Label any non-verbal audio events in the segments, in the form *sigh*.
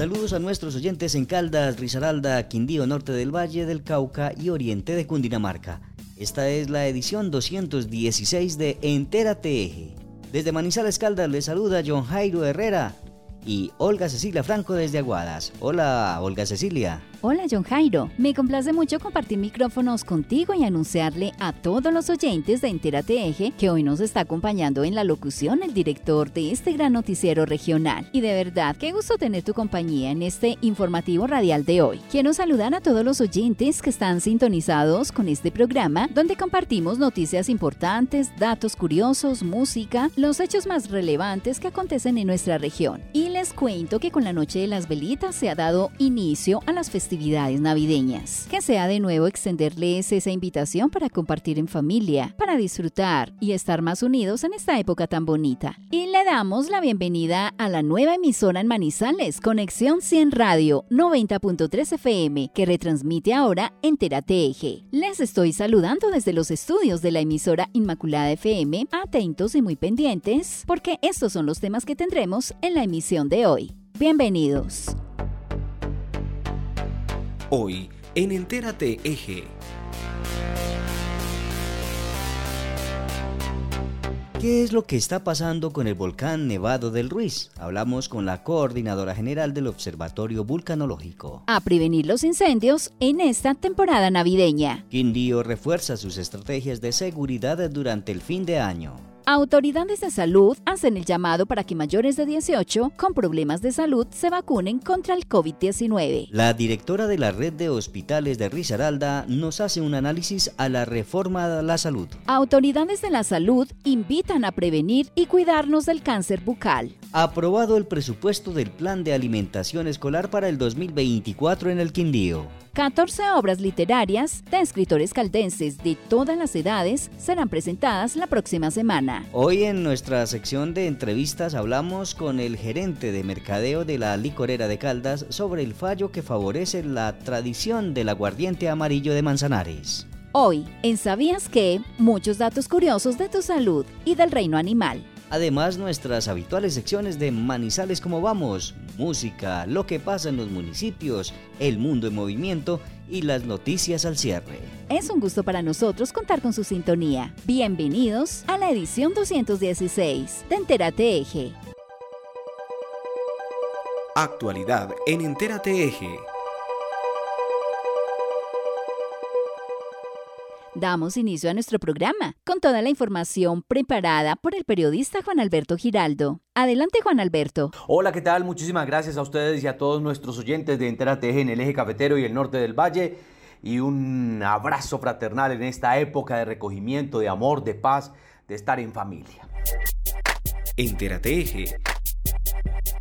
Saludos a nuestros oyentes en Caldas, Risaralda, Quindío, Norte del Valle del Cauca y Oriente de Cundinamarca. Esta es la edición 216 de Entérate Eje. Desde Manizales Caldas les saluda John Jairo Herrera y Olga Cecilia Franco desde Aguadas. Hola, Olga Cecilia. Hola John Jairo, me complace mucho compartir micrófonos contigo y anunciarle a todos los oyentes de Entérate Eje que hoy nos está acompañando en la locución el director de este gran noticiero regional. Y de verdad, qué gusto tener tu compañía en este informativo radial de hoy. Quiero saludar a todos los oyentes que están sintonizados con este programa donde compartimos noticias importantes, datos curiosos, música, los hechos más relevantes que acontecen en nuestra región. Y les cuento que con la Noche de las Velitas se ha dado inicio a las festividades actividades navideñas. Que sea de nuevo extenderles esa invitación para compartir en familia, para disfrutar y estar más unidos en esta época tan bonita. Y le damos la bienvenida a la nueva emisora en Manizales, Conexión 100 Radio 90.3 FM, que retransmite ahora Entérate Eje. Les estoy saludando desde los estudios de la emisora Inmaculada FM, atentos y muy pendientes, porque estos son los temas que tendremos en la emisión de hoy. Bienvenidos. Hoy en Entérate Eje. ¿Qué es lo que está pasando con el volcán Nevado del Ruiz? Hablamos con la coordinadora general del Observatorio Vulcanológico. A prevenir los incendios en esta temporada navideña. Quindío refuerza sus estrategias de seguridad durante el fin de año. Autoridades de salud hacen el llamado para que mayores de 18 con problemas de salud se vacunen contra el COVID-19. La directora de la red de hospitales de Risaralda nos hace un análisis a la reforma de la salud. Autoridades de la salud invitan a prevenir y cuidarnos del cáncer bucal. Aprobado el presupuesto del Plan de Alimentación Escolar para el 2024 en el Quindío. 14 obras literarias de escritores caldenses de todas las edades serán presentadas la próxima semana. Hoy en nuestra sección de entrevistas hablamos con el gerente de mercadeo de la licorera de Caldas sobre el fallo que favorece la tradición del aguardiente amarillo de Manzanares. Hoy, en Sabías que, muchos datos curiosos de tu salud y del reino animal. Además, nuestras habituales secciones de Manizales como vamos, música, lo que pasa en los municipios, el mundo en movimiento y las noticias al cierre. Es un gusto para nosotros contar con su sintonía. Bienvenidos a la edición 216 de Entérate Eje. Actualidad en Entérate Eje. Damos inicio a nuestro programa con toda la información preparada por el periodista Juan Alberto Giraldo. Adelante Juan Alberto. Hola, ¿qué tal? Muchísimas gracias a ustedes y a todos nuestros oyentes de Entérate en el eje cafetero y el norte del valle. Y un abrazo fraternal en esta época de recogimiento, de amor, de paz, de estar en familia. Entérate Eje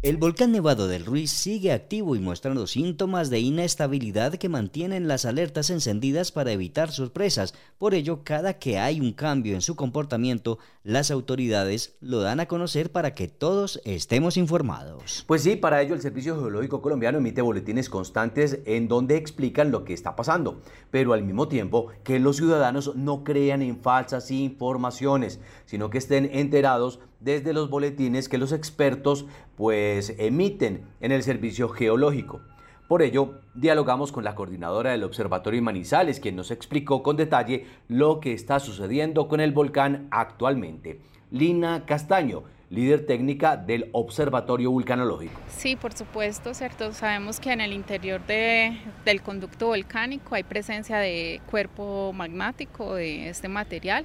el volcán Nevado del Ruiz sigue activo y mostrando síntomas de inestabilidad que mantienen las alertas encendidas para evitar sorpresas. Por ello, cada que hay un cambio en su comportamiento, las autoridades lo dan a conocer para que todos estemos informados. Pues sí, para ello el Servicio Geológico Colombiano emite boletines constantes en donde explican lo que está pasando, pero al mismo tiempo que los ciudadanos no crean en falsas informaciones, sino que estén enterados desde los boletines que los expertos pues emiten en el servicio geológico. Por ello, dialogamos con la coordinadora del Observatorio Manizales, quien nos explicó con detalle lo que está sucediendo con el volcán actualmente. Lina Castaño, líder técnica del Observatorio Vulcanológico. Sí, por supuesto, ¿cierto? Sabemos que en el interior del conducto volcánico hay presencia de cuerpo magmático de este material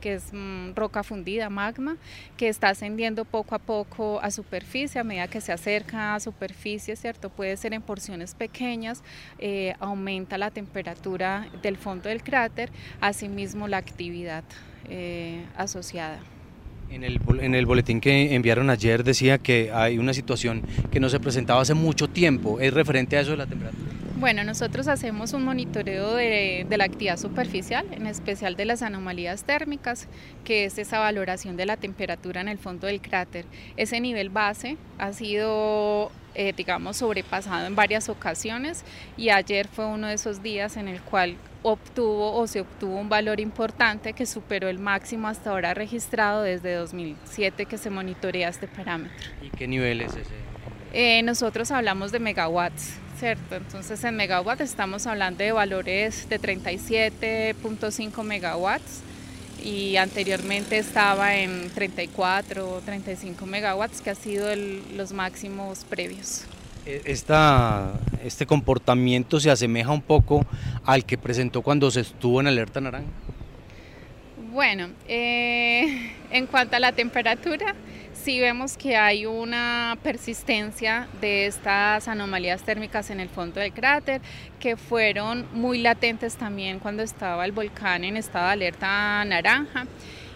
que es mm, roca fundida, magma, que está ascendiendo poco a poco a superficie, a medida que se acerca a superficie, ¿cierto? Puede ser en porciones pequeñas, eh, aumenta la temperatura del fondo del cráter, asimismo la actividad eh, asociada. En el, en el, boletín que enviaron ayer decía que hay una situación que no se presentaba hace mucho tiempo. ¿Es referente a eso de la temperatura? Bueno, nosotros hacemos un monitoreo de, la actividad superficial, en especial de las anomalías térmicas, que es esa valoración de la temperatura en el fondo del cráter. Ese nivel base ha sido, eh, digamos, sobrepasado en varias ocasiones y ayer fue uno de esos días en el cual obtuvo o se obtuvo un valor importante que superó el máximo hasta ahora registrado desde 2007 que se monitorea este parámetro. ¿Y qué nivel es ese? Eh, nosotros hablamos de megawatts, ¿cierto? Entonces en megawatts estamos hablando de valores de 37.5 megawatts y anteriormente estaba en 34 o 35 megawatts, que ha sido los máximos previos. E, esta, este comportamiento se asemeja un poco al que presentó cuando se estuvo en alerta naranja. Bueno, eh, en cuanto a la temperatura, sí vemos que hay una persistencia de estas anomalías térmicas en el fondo del cráter que fueron muy latentes también cuando estaba el volcán en estado de alerta naranja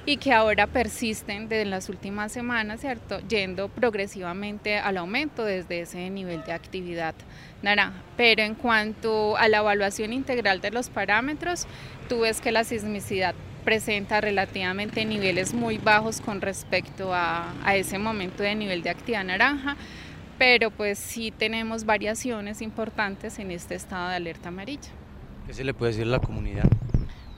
y que ahora persisten desde las últimas semanas, ¿cierto? Yendo progresivamente al aumento desde ese nivel de actividad naranja. Pero en cuanto a la evaluación integral de los parámetros, tú ves que la sismicidad presenta relativamente niveles muy bajos con respecto a, ese momento de nivel de actividad naranja, pero pues sí tenemos variaciones importantes en este estado de alerta amarilla. ¿Qué se le puede decir a la comunidad?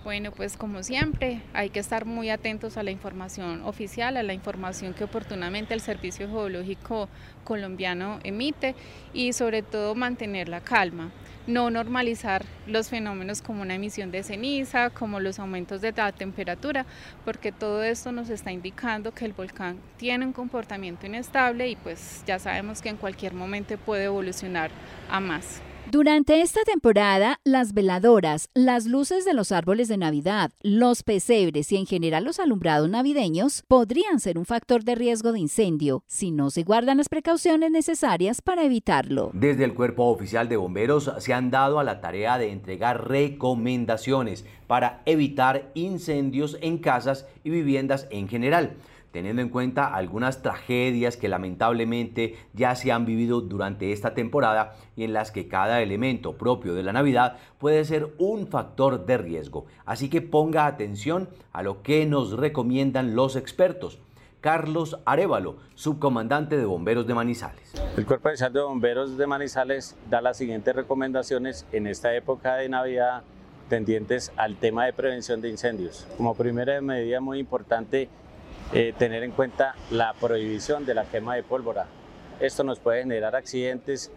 Bueno, pues como siempre, hay que estar muy atentos a la información oficial, a la información que oportunamente el Servicio Geológico colombiano emite y sobre todo mantener la calma no normalizar los fenómenos como una emisión de ceniza, como los aumentos de temperatura, porque todo esto nos está indicando que el volcán tiene un comportamiento inestable y pues ya sabemos que en cualquier momento puede evolucionar a más. Durante esta temporada, las veladoras, las luces de los árboles de Navidad, los pesebres y en general los alumbrados navideños podrían ser un factor de riesgo de incendio si no se guardan las precauciones necesarias para evitarlo. Desde el Cuerpo Oficial de Bomberos se han dado a la tarea de entregar recomendaciones para evitar incendios en casas y viviendas en general teniendo en cuenta algunas tragedias que lamentablemente ya se han vivido durante esta temporada y en las que cada elemento propio de la Navidad puede ser un factor de riesgo. Así que ponga atención a lo que nos recomiendan los expertos. Carlos Arevalo, subcomandante de Bomberos de Manizales. El Cuerpo de de Bomberos de Manizales da las siguientes recomendaciones en esta época de Navidad tendientes al tema de prevención de incendios. Como primera medida muy importante, eh, tener en cuenta la prohibición de la quema de pólvora. Esto nos puede generar accidentes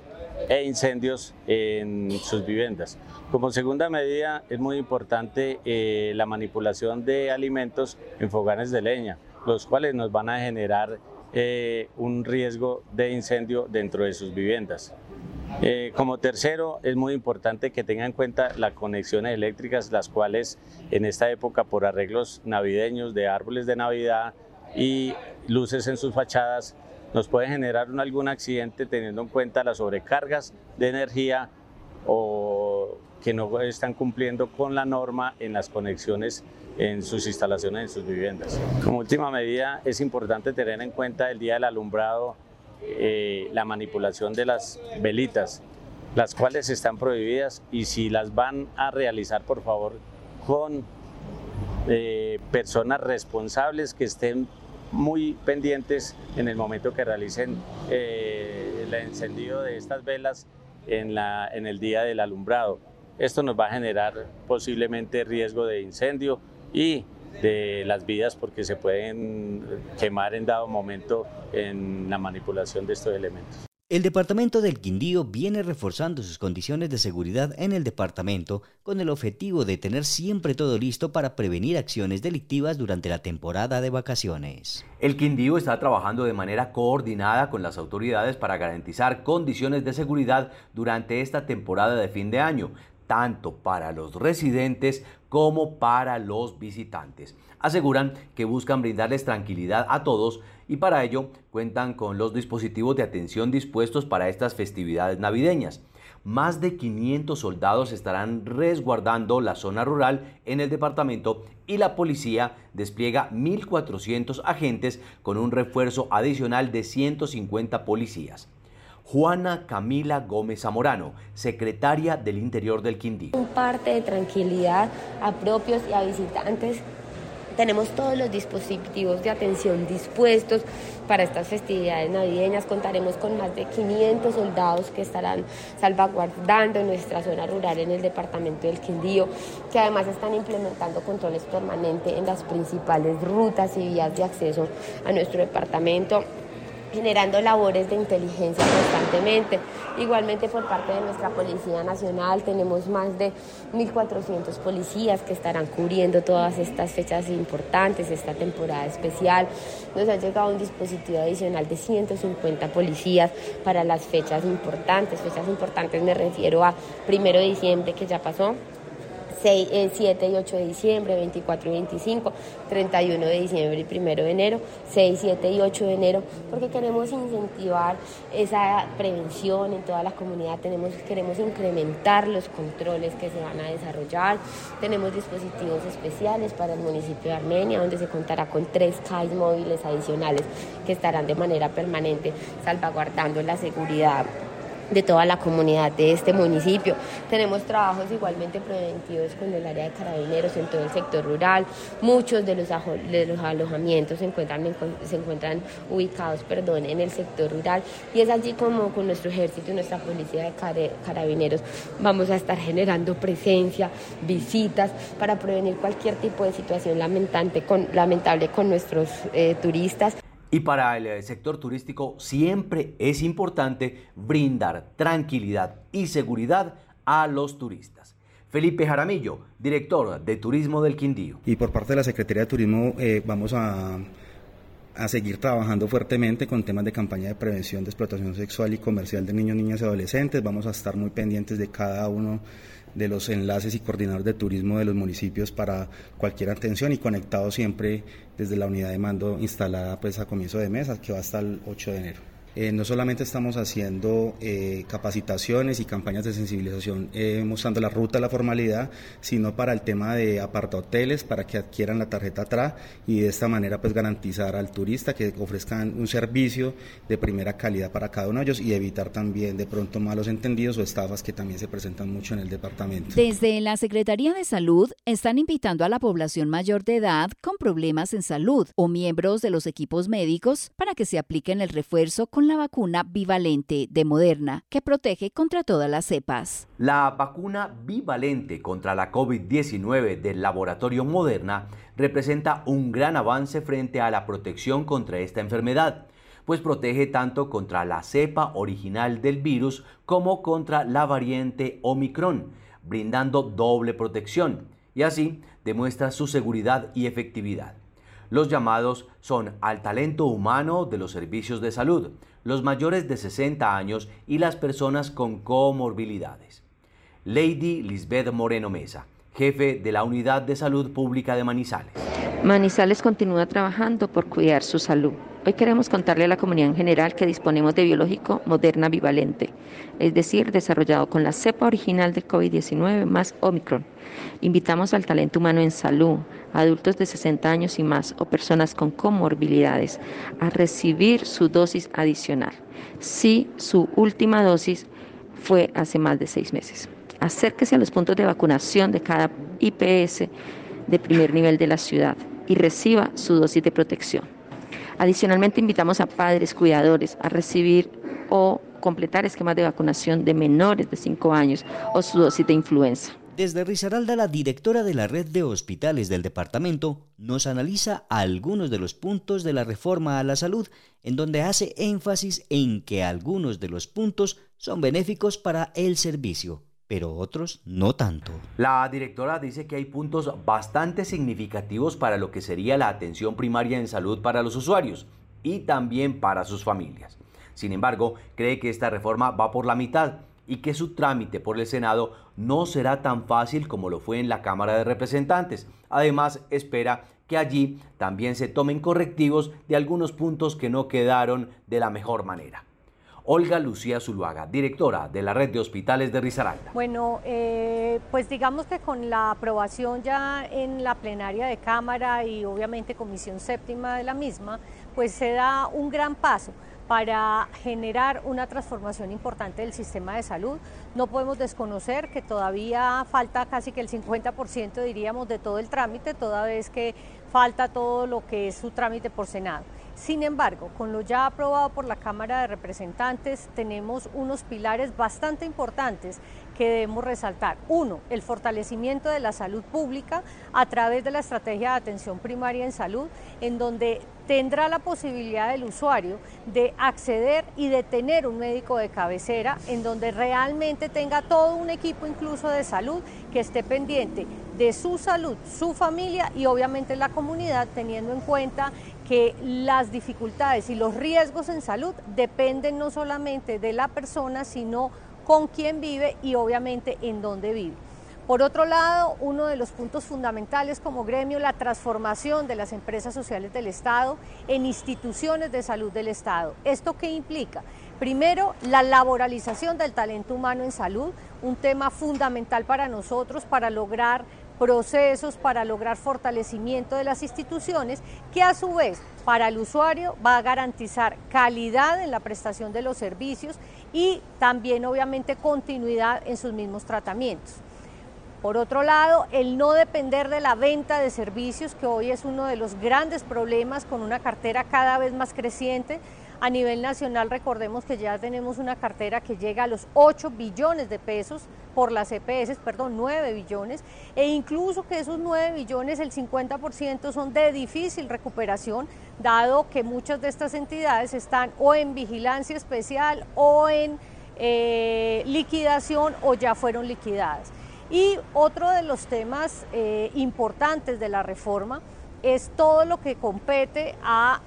e incendios en sus viviendas. Como segunda medida es muy importante eh, la manipulación de alimentos en foganes de leña, los cuales nos van a generar eh, un riesgo de incendio dentro de sus viviendas. Como tercero, es muy importante que tengan en cuenta las conexiones eléctricas, las cuales en esta época por arreglos navideños de árboles de Navidad y luces en sus fachadas, nos puede generar algún accidente teniendo en cuenta las sobrecargas de energía o que no están cumpliendo con la norma en las conexiones en sus instalaciones, en sus viviendas. Como última medida, es importante tener en cuenta el día del alumbrado, eh, la manipulación de las velitas, las cuales están prohibidas y si las van a realizar, por favor, con eh, personas responsables que estén muy pendientes en el momento que realicen eh, el encendido de estas velas en, la, en el día del alumbrado. Esto nos va a generar posiblemente riesgo de incendio y de las vidas porque se pueden quemar en dado momento en la manipulación de estos elementos. El departamento del Quindío viene reforzando sus condiciones de seguridad en el departamento con el objetivo de tener siempre todo listo para prevenir acciones delictivas durante la temporada de vacaciones. El Quindío está trabajando de manera coordinada con las autoridades para garantizar condiciones de seguridad durante esta temporada de fin de año, tanto para los residentes como para los visitantes. Aseguran que buscan brindarles tranquilidad a todos y para ello cuentan con los dispositivos de atención dispuestos para estas festividades navideñas. Más de 500 soldados estarán resguardando la zona rural en el departamento y la policía despliega 1.400 agentes con un refuerzo adicional de 150 policías. Juana Camila Gómez Zamorano, secretaria del Interior del Quindío. Un parte de tranquilidad a propios y a visitantes tenemos todos los dispositivos de atención dispuestos para estas festividades navideñas. Contaremos con más de 500 soldados que estarán salvaguardando nuestra zona rural en el departamento del Quindío, que además están implementando controles permanentes en las principales rutas y vías de acceso a nuestro departamento generando labores de inteligencia constantemente. Igualmente por parte de nuestra Policía Nacional tenemos más de 1.400 policías que estarán cubriendo todas estas fechas importantes, esta temporada especial. Nos ha llegado un dispositivo adicional de 150 policías para las fechas importantes. Fechas importantes me refiero a primero de diciembre que ya pasó, 6, 7 y 8 de diciembre, 24 y 25, 31 de diciembre y 1 de enero, 6, 7 y 8 de enero, porque queremos incentivar esa prevención en toda la comunidad, tenemos, queremos incrementar los controles que se van a desarrollar, tenemos dispositivos especiales para el municipio de Armenia, donde se contará con tres CAIs móviles adicionales que estarán de manera permanente salvaguardando la seguridad de toda la comunidad de este municipio. Tenemos trabajos igualmente preventivos con el área de carabineros en todo el sector rural. Muchos de los, alojamientos se encuentran, se encuentran ubicados perdón, en el sector rural y es allí como con nuestro ejército y nuestra policía de carabineros vamos a estar generando presencia, visitas para prevenir cualquier tipo de situación lamentante con, lamentable con nuestros eh, turistas. Y para el eh, sector turístico siempre es importante brindar tranquilidad y seguridad a los turistas. Felipe Jaramillo, director de Turismo del Quindío. Y por parte de la Secretaría de Turismo eh, vamos a, a, seguir trabajando fuertemente con temas de campaña de prevención de explotación sexual y comercial de niños, niñas y adolescentes. Vamos a estar muy pendientes de cada uno de los enlaces y coordinadores de turismo de los municipios para cualquier atención y conectado siempre desde la unidad de mando instalada pues a comienzo de mes, que va hasta el 8 de enero. Eh, no solamente estamos haciendo eh, capacitaciones y campañas de sensibilización eh, mostrando la ruta a la formalidad, sino para el tema de apartahoteles, para que adquieran la tarjeta TRA y de esta manera pues garantizar al turista que ofrezcan un servicio de primera calidad para cada uno de ellos y evitar también de pronto malos entendidos o estafas que también se presentan mucho en el departamento. Desde la Secretaría de Salud están invitando a la población mayor de edad con problemas en salud o miembros de los equipos médicos para que se apliquen el refuerzo la vacuna bivalente de Moderna, que protege contra todas las cepas. La vacuna bivalente contra la COVID-19 del laboratorio Moderna representa un gran avance frente a la protección contra esta enfermedad, pues protege tanto contra la cepa original del virus como contra la variante Omicron, brindando doble protección y así demuestra su seguridad y efectividad. Los llamados son al talento humano de los servicios de salud, los mayores de 60 años y las personas con comorbilidades. Lady Lisbeth Moreno Mesa, jefe de la Unidad de Salud Pública de Manizales. Manizales continúa trabajando por cuidar su salud. Hoy queremos contarle a la comunidad en general que disponemos de biológico Moderna Bivalente, es decir, desarrollado con la cepa original del COVID-19 más Omicron. Invitamos al talento humano en salud, adultos de 60 años y más o personas con comorbilidades a recibir su dosis adicional si su última dosis fue hace más de seis meses. Acérquese a los puntos de vacunación de cada IPS de primer nivel de la ciudad y reciba su dosis de protección. Adicionalmente, invitamos a padres, cuidadores a recibir o completar esquemas de vacunación de menores de 5 años o su dosis de influenza. Desde Risaralda, la directora de la red de hospitales del departamento nos analiza algunos de los puntos de la reforma a la salud, en donde hace énfasis en que algunos de los puntos son benéficos para el servicio, pero otros no tanto. La directora dice que hay puntos bastante significativos para lo que sería la atención primaria en salud para los usuarios y también para sus familias. Sin embargo, cree que esta reforma va por la mitad y que su trámite por el Senado no será tan fácil como lo fue en la Cámara de Representantes. Además, espera que allí también se tomen correctivos de algunos puntos que no quedaron de la mejor manera. Olga Lucía Zuluaga, directora de la red de hospitales de Risaralda. Bueno, eh, pues digamos que con la aprobación ya en la plenaria de Cámara y obviamente Comisión Séptima de la misma, pues se da un gran paso para generar una transformación importante del sistema de salud. No podemos desconocer que todavía falta casi que el 50% diríamos de todo el trámite, toda vez que falta todo lo que es su trámite por Senado. Sin embargo, con lo ya aprobado por la Cámara de Representantes, tenemos unos pilares bastante importantes que debemos resaltar. Uno, el fortalecimiento de la salud pública a través de la estrategia de atención primaria en salud, en donde tendrá la posibilidad del usuario de acceder y de tener un médico de cabecera, en donde realmente tenga todo un equipo incluso de salud que esté pendiente de su salud, su familia y obviamente la comunidad, teniendo en cuenta que las dificultades y los riesgos en salud dependen no solamente de la persona, sino con quién vive y obviamente en dónde vive. Por otro lado, uno de los puntos fundamentales como gremio, la transformación de las empresas sociales del Estado en instituciones de salud del Estado. ¿Esto qué implica? Primero, la laboralización del talento humano en salud, un tema fundamental para nosotros para lograr procesos para lograr fortalecimiento de las instituciones que a su vez para el usuario va a garantizar calidad en la prestación de los servicios y también obviamente continuidad en sus mismos tratamientos. Por otro lado, el no depender de la venta de servicios, que hoy es uno de los grandes problemas con una cartera cada vez más creciente, a nivel nacional recordemos que ya tenemos una cartera que llega a los 8 billones de pesos por las EPS, perdón, 9 billones, e incluso que esos 9 billones, el 50% son de difícil recuperación, dado que muchas de estas entidades están o en vigilancia especial o en eh, liquidación o ya fueron liquidadas. Y otro de los temas eh, importantes de la reforma es todo lo que compete a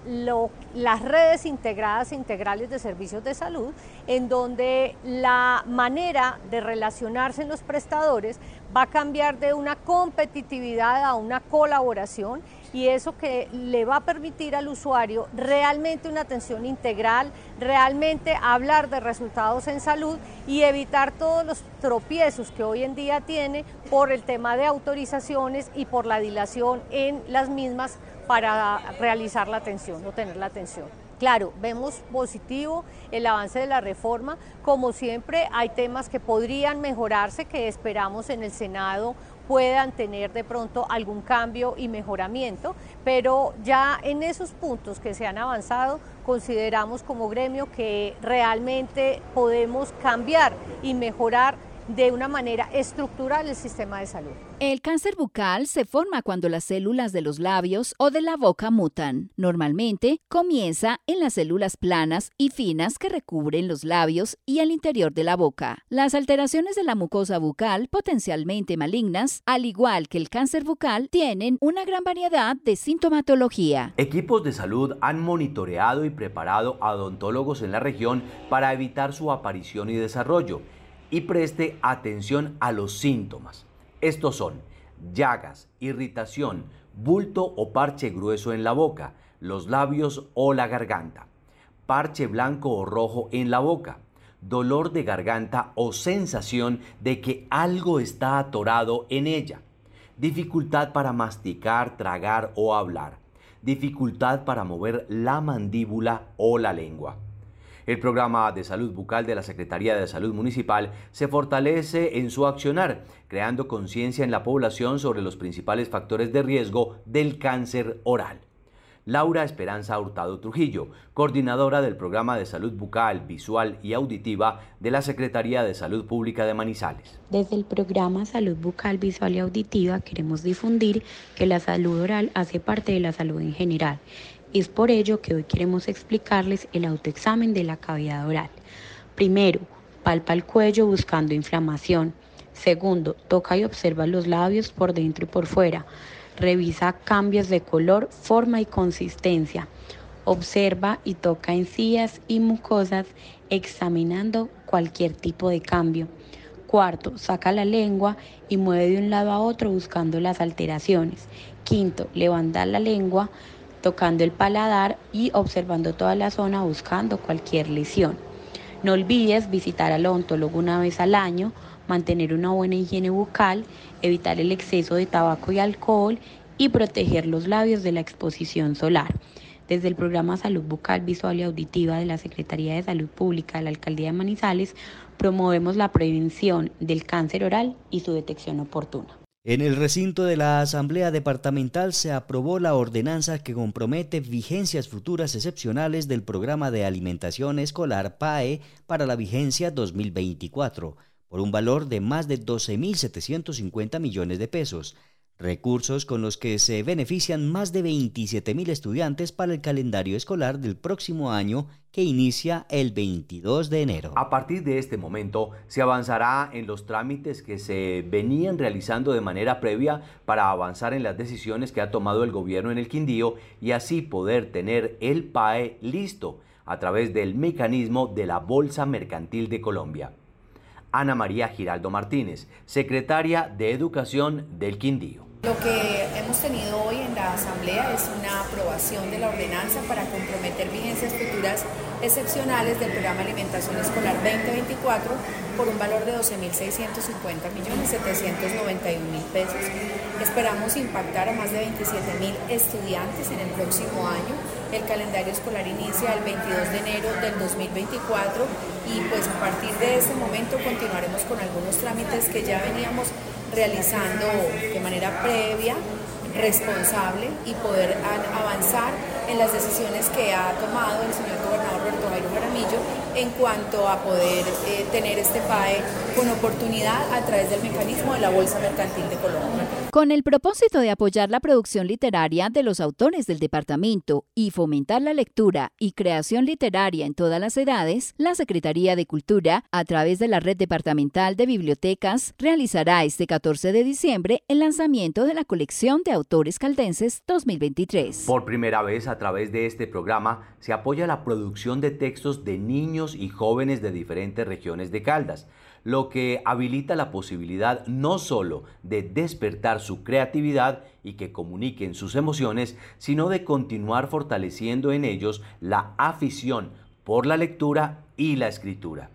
las redes integradas integrales de servicios de salud, en donde la manera de relacionarse en los prestadores va a cambiar de una competitividad a una colaboración y eso que le va a permitir al usuario realmente una atención integral, realmente hablar de resultados en salud y evitar todos los tropiezos que hoy en día tiene por el tema de autorizaciones y por la dilación en las mismas para realizar la atención o tener la atención. Claro, vemos positivo el avance de la reforma. Como siempre, hay temas que podrían mejorarse, que esperamos en el Senado puedan tener de pronto algún cambio y mejoramiento, pero ya en esos puntos que se han avanzado, consideramos como gremio que realmente podemos cambiar y mejorar de una manera estructural el sistema de salud. El cáncer bucal se forma cuando las células de los labios o de la boca mutan. Normalmente comienza en las células planas y finas que recubren los labios y el interior de la boca. Las alteraciones de la mucosa bucal, potencialmente malignas, al igual que el cáncer bucal, tienen una gran variedad de sintomatología. Equipos de salud han monitoreado y preparado a odontólogos en la región para evitar su aparición y desarrollo y preste atención a los síntomas. Estos son llagas, irritación, bulto o parche grueso en la boca, los labios o la garganta, parche blanco o rojo en la boca, dolor de garganta o sensación de que algo está atorado en ella, dificultad para masticar, tragar o hablar, dificultad para mover la mandíbula o la lengua. El programa de salud bucal de la Secretaría de Salud Municipal se fortalece en su accionar, creando conciencia en la población sobre los principales factores de riesgo del cáncer oral. Laura Esperanza Hurtado Trujillo, coordinadora del programa de salud bucal, visual y auditiva de la Secretaría de Salud Pública de Manizales. Desde el programa Salud Bucal, Visual y Auditiva queremos difundir que la salud oral hace parte de la salud en general es por ello que hoy queremos explicarles el autoexamen de la cavidad oral. Primero, palpa el cuello buscando inflamación. Segundo, toca y observa los labios por dentro y por fuera. Revisa cambios de color, forma y consistencia. Observa y toca encías y mucosas examinando cualquier tipo de cambio. Cuarto, saca la lengua y mueve de un lado a otro buscando las alteraciones. Quinto, levanta la lengua tocando el paladar y observando toda la zona buscando cualquier lesión. No olvides visitar al odontólogo una vez al año, mantener una buena higiene bucal, evitar el exceso de tabaco y alcohol y proteger los labios de la exposición solar. Desde el programa Salud Bucal, Visual y Auditiva de la Secretaría de Salud Pública de la Alcaldía de Manizales, promovemos la prevención del cáncer oral y su detección oportuna. En el recinto de la Asamblea Departamental se aprobó la ordenanza que compromete vigencias futuras excepcionales del programa de alimentación escolar PAE para la vigencia 2024, por un valor de más de 12.750 millones de pesos recursos con los que se benefician más de 27.000 estudiantes para el calendario escolar del próximo año que inicia el 22 de enero. A partir de este momento se avanzará en los trámites que se venían realizando de manera previa para avanzar en las decisiones que ha tomado el gobierno en el Quindío y así poder tener el PAE listo a través del mecanismo de la Bolsa Mercantil de Colombia. Ana María Giraldo Martínez, secretaria de Educación del Quindío. Lo que hemos tenido hoy en la Asamblea es una aprobación de la ordenanza para comprometer vigencias futuras excepcionales del programa Alimentación Escolar 2024 por un valor de 12.650 millones 791 mil pesos. Esperamos impactar a más de 27 mil estudiantes en el próximo año. El calendario escolar inicia el 22 de enero del 2024 y pues a partir de ese momento continuaremos con algunos trámites que ya veníamos realizando de manera previa, responsable y poder avanzar en las decisiones que ha tomado el señor gobernador Roberto Jairo en cuanto a poder eh, tener este PAE con oportunidad a través del mecanismo de la Bolsa Mercantil de Colombia. Con el propósito de apoyar la producción literaria de los autores del departamento y fomentar la lectura y creación literaria en todas las edades, la Secretaría de Cultura, a través de la Red Departamental de Bibliotecas, realizará este 14 de diciembre el lanzamiento de la colección de autores caldenses 2023. Por primera vez a través de este programa se apoya la producción de textos de niños y jóvenes de diferentes regiones de Caldas lo que habilita la posibilidad no solo de despertar su creatividad y que comuniquen sus emociones, sino de continuar fortaleciendo en ellos la afición por la lectura y la escritura.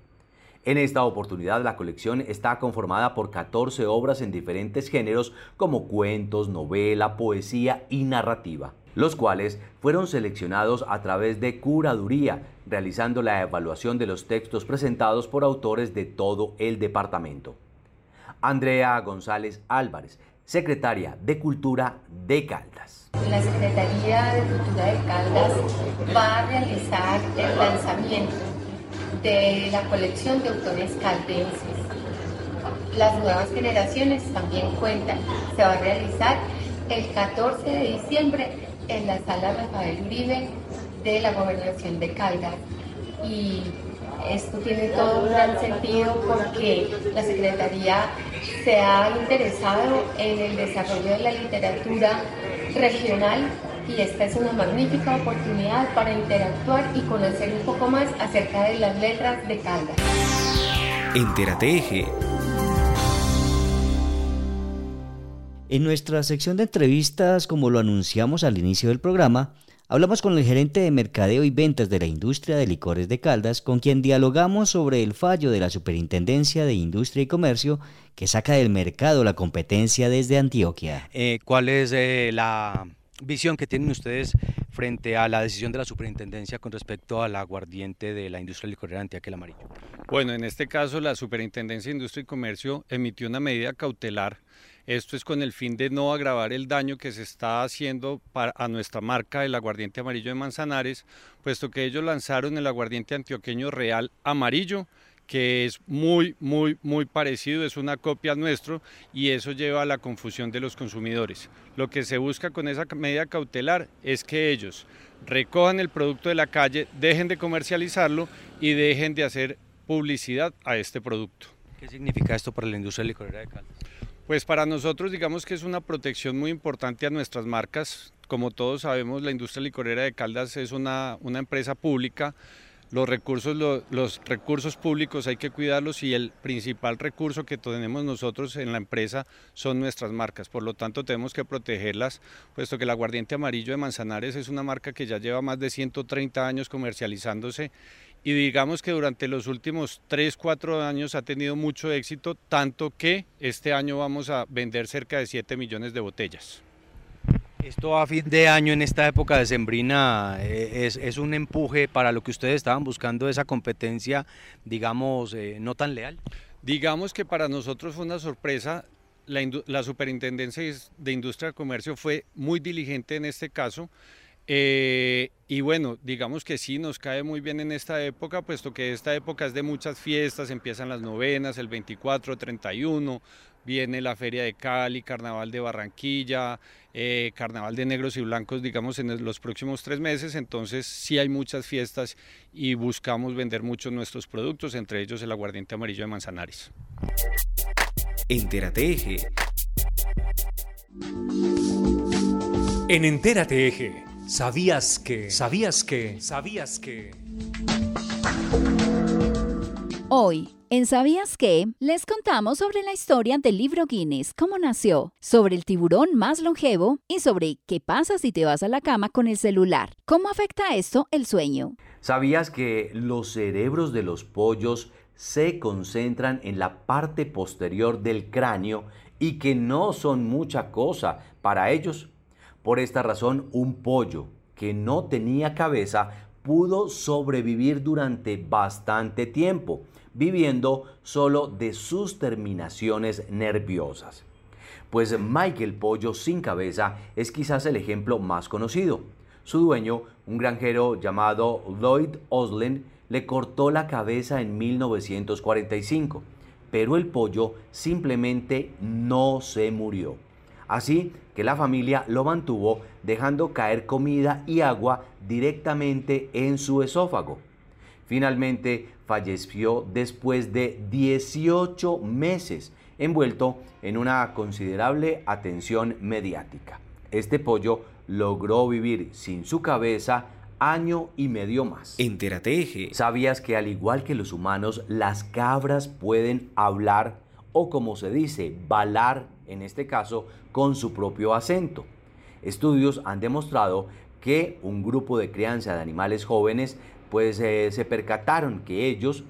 En esta oportunidad la colección está conformada por 14 obras en diferentes géneros como cuentos, novela, poesía y narrativa los cuales fueron seleccionados a través de curaduría, realizando la evaluación de los textos presentados por autores de todo el departamento. Andrea González Álvarez, secretaria de Cultura de Caldas. La Secretaría de Cultura de Caldas va a realizar el lanzamiento de la colección de autores caldenses. Las nuevas generaciones también cuentan. Se va a realizar el 14 de diciembre en la sala Rafael Uribe de la Gobernación de Caldas. Y esto tiene todo un gran sentido porque la Secretaría se ha interesado en el desarrollo de la literatura regional y esta es una magnífica oportunidad para interactuar y conocer un poco más acerca de las letras de Caldas. Entérate En nuestra sección de entrevistas, como lo anunciamos al inicio del programa, hablamos con el gerente de mercadeo y ventas de la industria de licores de Caldas, con quien dialogamos sobre el fallo de la Superintendencia de Industria y Comercio que saca del mercado la competencia desde Antioquia. Eh, ¿Cuál es eh, la visión que tienen ustedes frente a la decisión de la superintendencia con respecto al aguardiente de la industria licorera de Antioquia el Amarillo? Bueno, en este caso la Superintendencia de Industria y Comercio emitió una medida cautelar esto es con el fin de no agravar el daño que se está haciendo a nuestra marca el aguardiente amarillo de Manzanares, puesto que ellos lanzaron el aguardiente antioqueño real amarillo, que es muy, muy, muy parecido, es una copia nuestro y eso lleva a la confusión de los consumidores. Lo que se busca con esa medida cautelar es que ellos recojan el producto de la calle, dejen de comercializarlo y dejen de hacer publicidad a este producto. ¿Qué significa esto para la industria licorera de Caldas? Pues para nosotros digamos que es una protección muy importante a nuestras marcas. Como todos sabemos, la industria licorera de Caldas es una, una empresa pública. Los recursos, los recursos públicos hay que cuidarlos y el principal recurso que tenemos nosotros en la empresa son nuestras marcas. Por lo tanto, tenemos que protegerlas, puesto que el aguardiente amarillo de Manzanares es una marca que ya lleva más de 130 años comercializándose y digamos que durante los últimos 3, 4 años ha tenido mucho éxito, tanto que este año vamos a vender cerca de 7 millones de botellas. Esto a fin de año en esta época de sembrina eh, es, es un empuje para lo que ustedes estaban buscando, esa competencia, digamos, eh, no tan leal. Digamos que para nosotros fue una sorpresa. La, la Superintendencia de Industria y Comercio fue muy diligente en este caso eh, y bueno, digamos que sí, nos cae muy bien en esta época, puesto que esta época es de muchas fiestas, empiezan las novenas, el 24, 31, viene la Feria de Cali, Carnaval de Barranquilla, eh, Carnaval de Negros y Blancos, digamos, en los próximos tres meses, entonces sí hay muchas fiestas y buscamos vender muchos nuestros productos, entre ellos el aguardiente amarillo de Manzanares. Entérate. En Entérate Eje ¿Sabías que? ¿Sabías que? ¿Sabías que? Hoy, en ¿Sabías que? Les contamos sobre la historia del libro Guinness, cómo nació, sobre el tiburón más longevo y sobre qué pasa si te vas a la cama con el celular. ¿Cómo afecta esto el sueño? ¿Sabías que los cerebros de los pollos se concentran en la parte posterior del cráneo y que no son mucha cosa para ellos? Por esta razón, un pollo que no tenía cabeza pudo sobrevivir durante bastante tiempo, viviendo solo de sus terminaciones nerviosas. Pues Michael Pollo sin cabeza es quizás el ejemplo más conocido. Su dueño, un granjero llamado Lloyd Oslin, le cortó la cabeza en 1945, pero el pollo simplemente no se murió. Así que la familia lo mantuvo dejando caer comida y agua directamente en su esófago. Finalmente falleció después de 18 meses envuelto en una considerable atención mediática. Este pollo logró vivir sin su cabeza año y medio más. Entérate ¿Sabías que al igual que los humanos, las cabras pueden hablar o como se dice, balar en este caso, con su propio acento. Estudios han demostrado que un grupo de crianza de animales jóvenes pues eh, se percataron que ellos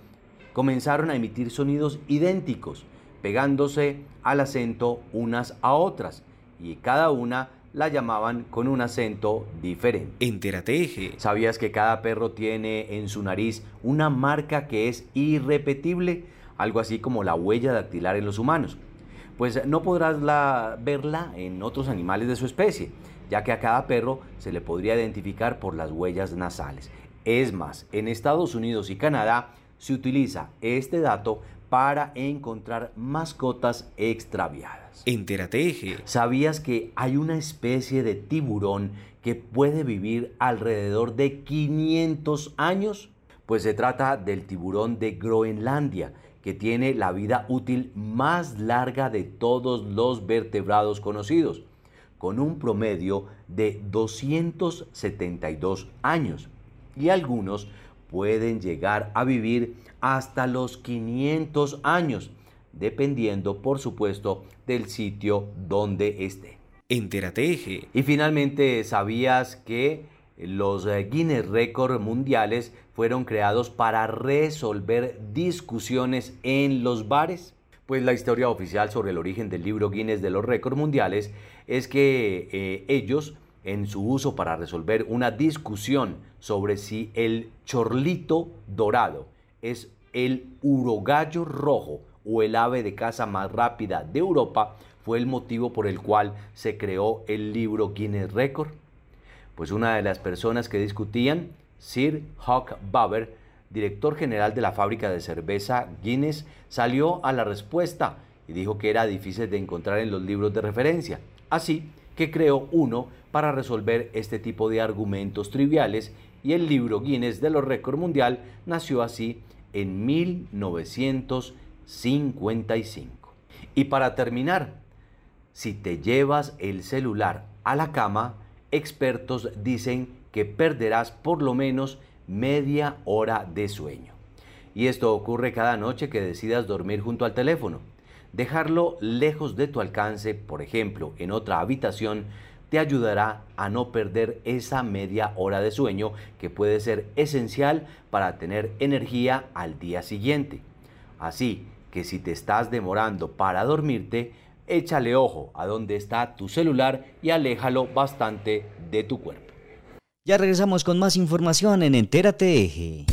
comenzaron a emitir sonidos idénticos, pegándose al acento unas a otras, y cada una la llamaban con un acento diferente. Entérate. ¿Sabías que cada perro tiene en su nariz una marca que es irrepetible? Algo así como la huella dactilar en los humanos pues no podrás verla en otros animales de su especie, ya que a cada perro se le podría identificar por las huellas nasales. Es más, en Estados Unidos y Canadá se utiliza este dato para encontrar mascotas extraviadas. Entérate. ¿Sabías que hay una especie de tiburón que puede vivir alrededor de 500 años? Pues se trata del tiburón de Groenlandia, que tiene la vida útil más larga de todos los vertebrados conocidos, con un promedio de 272 años. Y algunos pueden llegar a vivir hasta los 500 años, dependiendo por supuesto del sitio donde esté. Entérate. Y finalmente, ¿sabías que los eh, Guinness Record mundiales fueron creados para resolver discusiones en los bares. Pues la historia oficial sobre el origen del libro Guinness de los récords mundiales es que eh, ellos, en su uso para resolver una discusión sobre si el chorlito dorado es el urogallo rojo o el ave de caza más rápida de Europa, fue el motivo por el cual se creó el libro Guinness Record pues una de las personas que discutían, Sir Hawk Baber, director general de la fábrica de cerveza Guinness, salió a la respuesta y dijo que era difícil de encontrar en los libros de referencia. Así que creó uno para resolver este tipo de argumentos triviales y el libro Guinness de los récords mundial nació así en 1955. Y para terminar, si te llevas el celular a la cama, expertos dicen que perderás por lo menos media hora de sueño. Y esto ocurre cada noche que decidas dormir junto al teléfono. Dejarlo lejos de tu alcance, por ejemplo, en otra habitación, te ayudará a no perder esa media hora de sueño que puede ser esencial para tener energía al día siguiente. Así que si te estás demorando para dormirte, échale ojo a dónde está tu celular y aléjalo bastante de tu cuerpo. Ya regresamos con más información en Entérate Eje.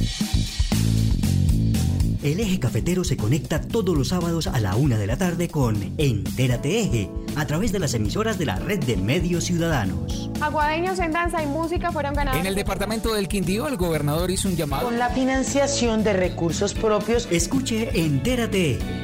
El eje cafetero se conecta todos los sábados a la una de la tarde con Entérate Eje, a través de las emisoras de la red de medios ciudadanos. Aguadeños en danza y música fueron ganados. En el departamento del Quindío, el gobernador hizo un llamado. Con la financiación de recursos propios. Escuche Entérate Eje,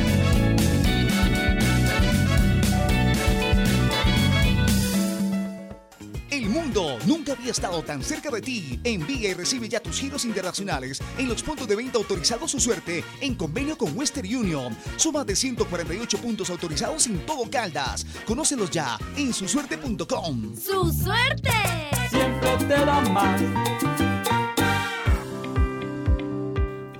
Había estado tan cerca de ti. Envía y recibe ya tus giros internacionales en los puntos de venta autorizados su suerte en convenio con Western Union. Suma de 148 puntos autorizados en todo Caldas. Conócelos ya en susuerte.com. ¡Su suerte! Siempre te da más.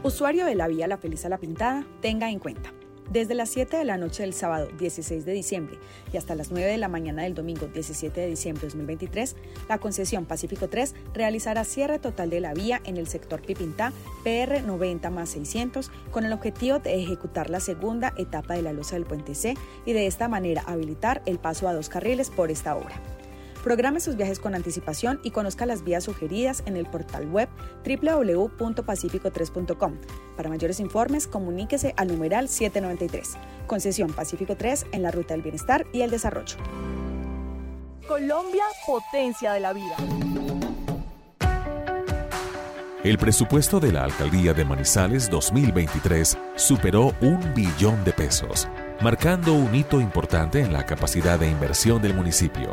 Usuario de la vía La Feliz a la Pintada, tenga en cuenta. Desde las 7 de la noche del sábado 16 de diciembre y hasta las 9 de la mañana del domingo 17 de diciembre de 2023, la concesión Pacífico 3 realizará cierre total de la vía en el sector Pipintá PR 90 más 600 con el objetivo de ejecutar la segunda etapa de la losa del puente C y de esta manera habilitar el paso a dos carriles por esta obra. Programe sus viajes con anticipación y conozca las vías sugeridas en el portal web www.pacifico3.com. Para mayores informes, comuníquese al numeral 793. Concesión Pacífico 3 en la Ruta del Bienestar y el Desarrollo. Colombia, potencia de la vida. El presupuesto de la Alcaldía de Manizales 2023 superó un billón de pesos, marcando un hito importante en la capacidad de inversión del municipio.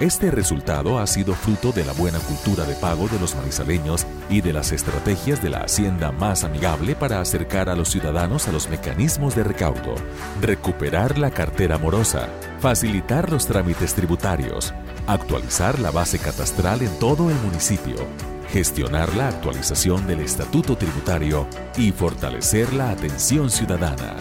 Este resultado ha sido fruto de la buena cultura de pago de los manizaleños y de las estrategias de la Hacienda más amigable para acercar a los ciudadanos a los mecanismos de recaudo, recuperar la cartera morosa, facilitar los trámites tributarios, actualizar la base catastral en todo el municipio, gestionar la actualización del estatuto tributario y fortalecer la atención ciudadana.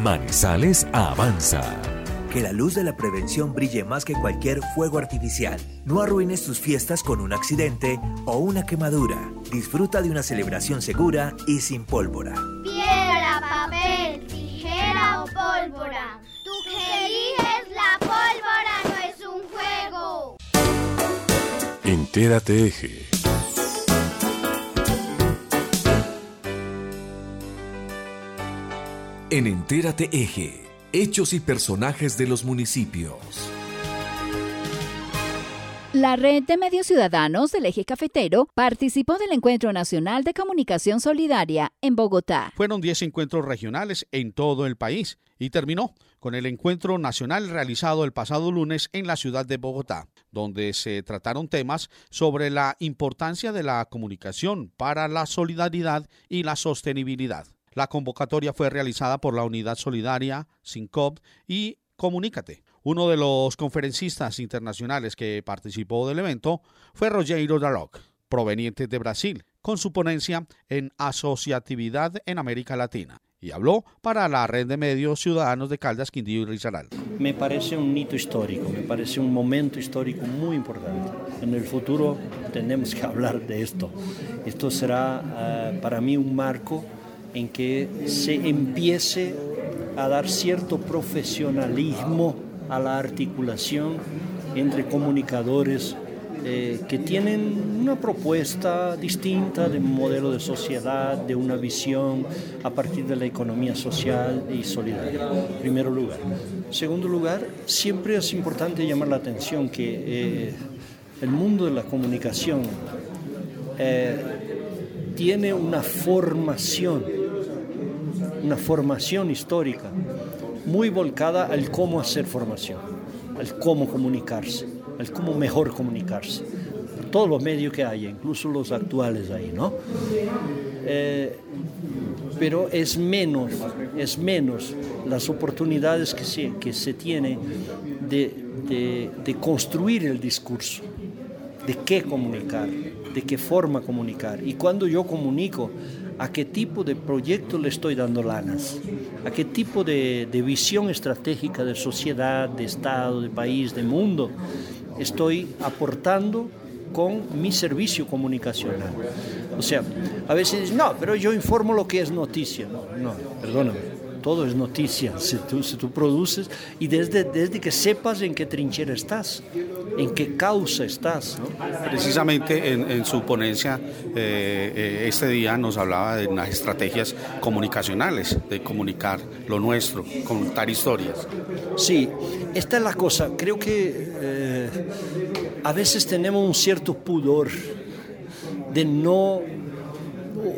Manizales avanza. Que la luz de la prevención brille más que cualquier fuego artificial. No arruines tus fiestas con un accidente o una quemadura. Disfruta de una celebración segura y sin pólvora. Piedra, papel, tijera o pólvora. Tú que eliges la pólvora no es un juego. Entérate Eje. En Entérate Eje. Hechos y personajes de los municipios. La red de medios ciudadanos del eje cafetero participó del Encuentro Nacional de Comunicación Solidaria en Bogotá. Fueron 10 encuentros regionales en todo el país y terminó con el encuentro nacional realizado el pasado lunes en la ciudad de Bogotá, donde se trataron temas sobre la importancia de la comunicación para la solidaridad y la sostenibilidad. La convocatoria fue realizada por la Unidad Solidaria, SINCOP y Comunícate. Uno de los conferencistas internacionales que participó del evento fue Rogério Daroc, proveniente de Brasil, con su ponencia en asociatividad en América Latina y habló para la red de medios ciudadanos de Caldas, Quindío y Risaralda. Me parece un hito histórico, me parece un momento histórico muy importante. En el futuro tenemos que *laughs* hablar de esto. Esto será uh, para mí un marco en que se empiece a dar cierto profesionalismo a la articulación entre comunicadores eh, que tienen una propuesta distinta de un modelo de sociedad, de una visión a partir de la economía social y solidaria, en primer lugar. Segundo lugar, siempre es importante llamar la atención que eh, el mundo de la comunicación eh, tiene una formación una formación histórica muy volcada al cómo hacer formación, al cómo comunicarse, al cómo mejor comunicarse. Todos los medios que hay, incluso los actuales ahí, ¿no? Eh, pero es menos, es menos las oportunidades que se, que se tiene de, de, de construir el discurso. de qué comunicar, de qué forma comunicar. Y cuando yo comunico, a qué tipo de proyecto le estoy dando lanas, a qué tipo de, visión estratégica de sociedad, de Estado, de país, de mundo estoy aportando con mi servicio comunicacional. O sea, a veces no, pero yo informo lo que es noticia. No, no perdóname todo es noticia si tú, si tú produces y desde, desde que sepas en qué trinchera estás, en qué causa estás. Precisamente en, su ponencia eh, eh, este día nos hablaba de unas estrategias comunicacionales, de comunicar lo nuestro, contar historias. Sí, esta es la cosa, creo que eh, a veces tenemos un cierto pudor de no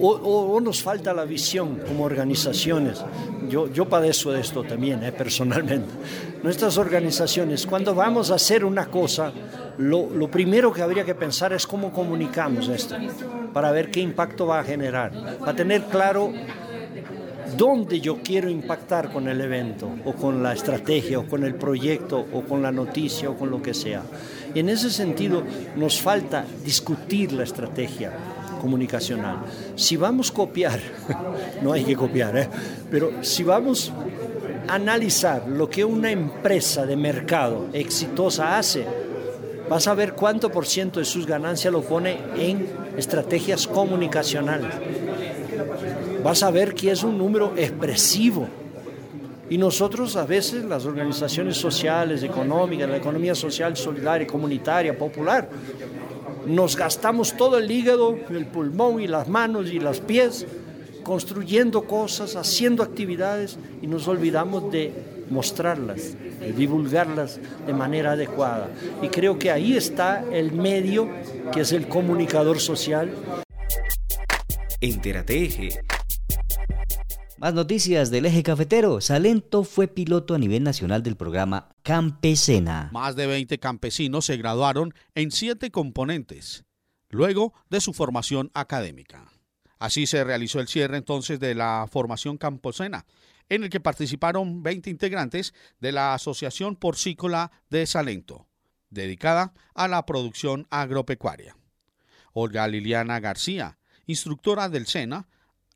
o, nos falta la visión como organizaciones. Yo, yo padezco de esto también, eh, personalmente. Nuestras organizaciones, cuando vamos a hacer una cosa, lo, lo, primero que habría que pensar es cómo comunicamos esto, para ver qué impacto va a generar, para tener claro dónde yo quiero impactar con el evento, o con la estrategia, o con el proyecto, o con la noticia, o con lo que sea. Y en ese sentido nos falta discutir la estrategia, comunicacional. Si vamos a copiar, *laughs* no hay que copiar, ¿eh? pero si vamos a analizar lo que una empresa de mercado exitosa hace, vas a ver cuánto por ciento de sus ganancias lo pone en estrategias comunicacionales. Vas a ver que es un número expresivo. Y nosotros a veces, las organizaciones sociales, económicas, la economía social, solidaria, comunitaria, popular, nos gastamos todo el hígado, el pulmón y las manos y los pies construyendo cosas, haciendo actividades y nos olvidamos de mostrarlas, de divulgarlas de manera adecuada. Y creo que ahí está el medio que es el comunicador social. Entérate más noticias del eje cafetero. Salento fue piloto a nivel nacional del programa Campesena. Más de 20 campesinos se graduaron en siete componentes, luego de su formación académica. Así se realizó el cierre entonces de la formación campesena, en el que participaron 20 integrantes de la Asociación Porcícola de Salento, dedicada a la producción agropecuaria. Olga Liliana García, instructora del SENA,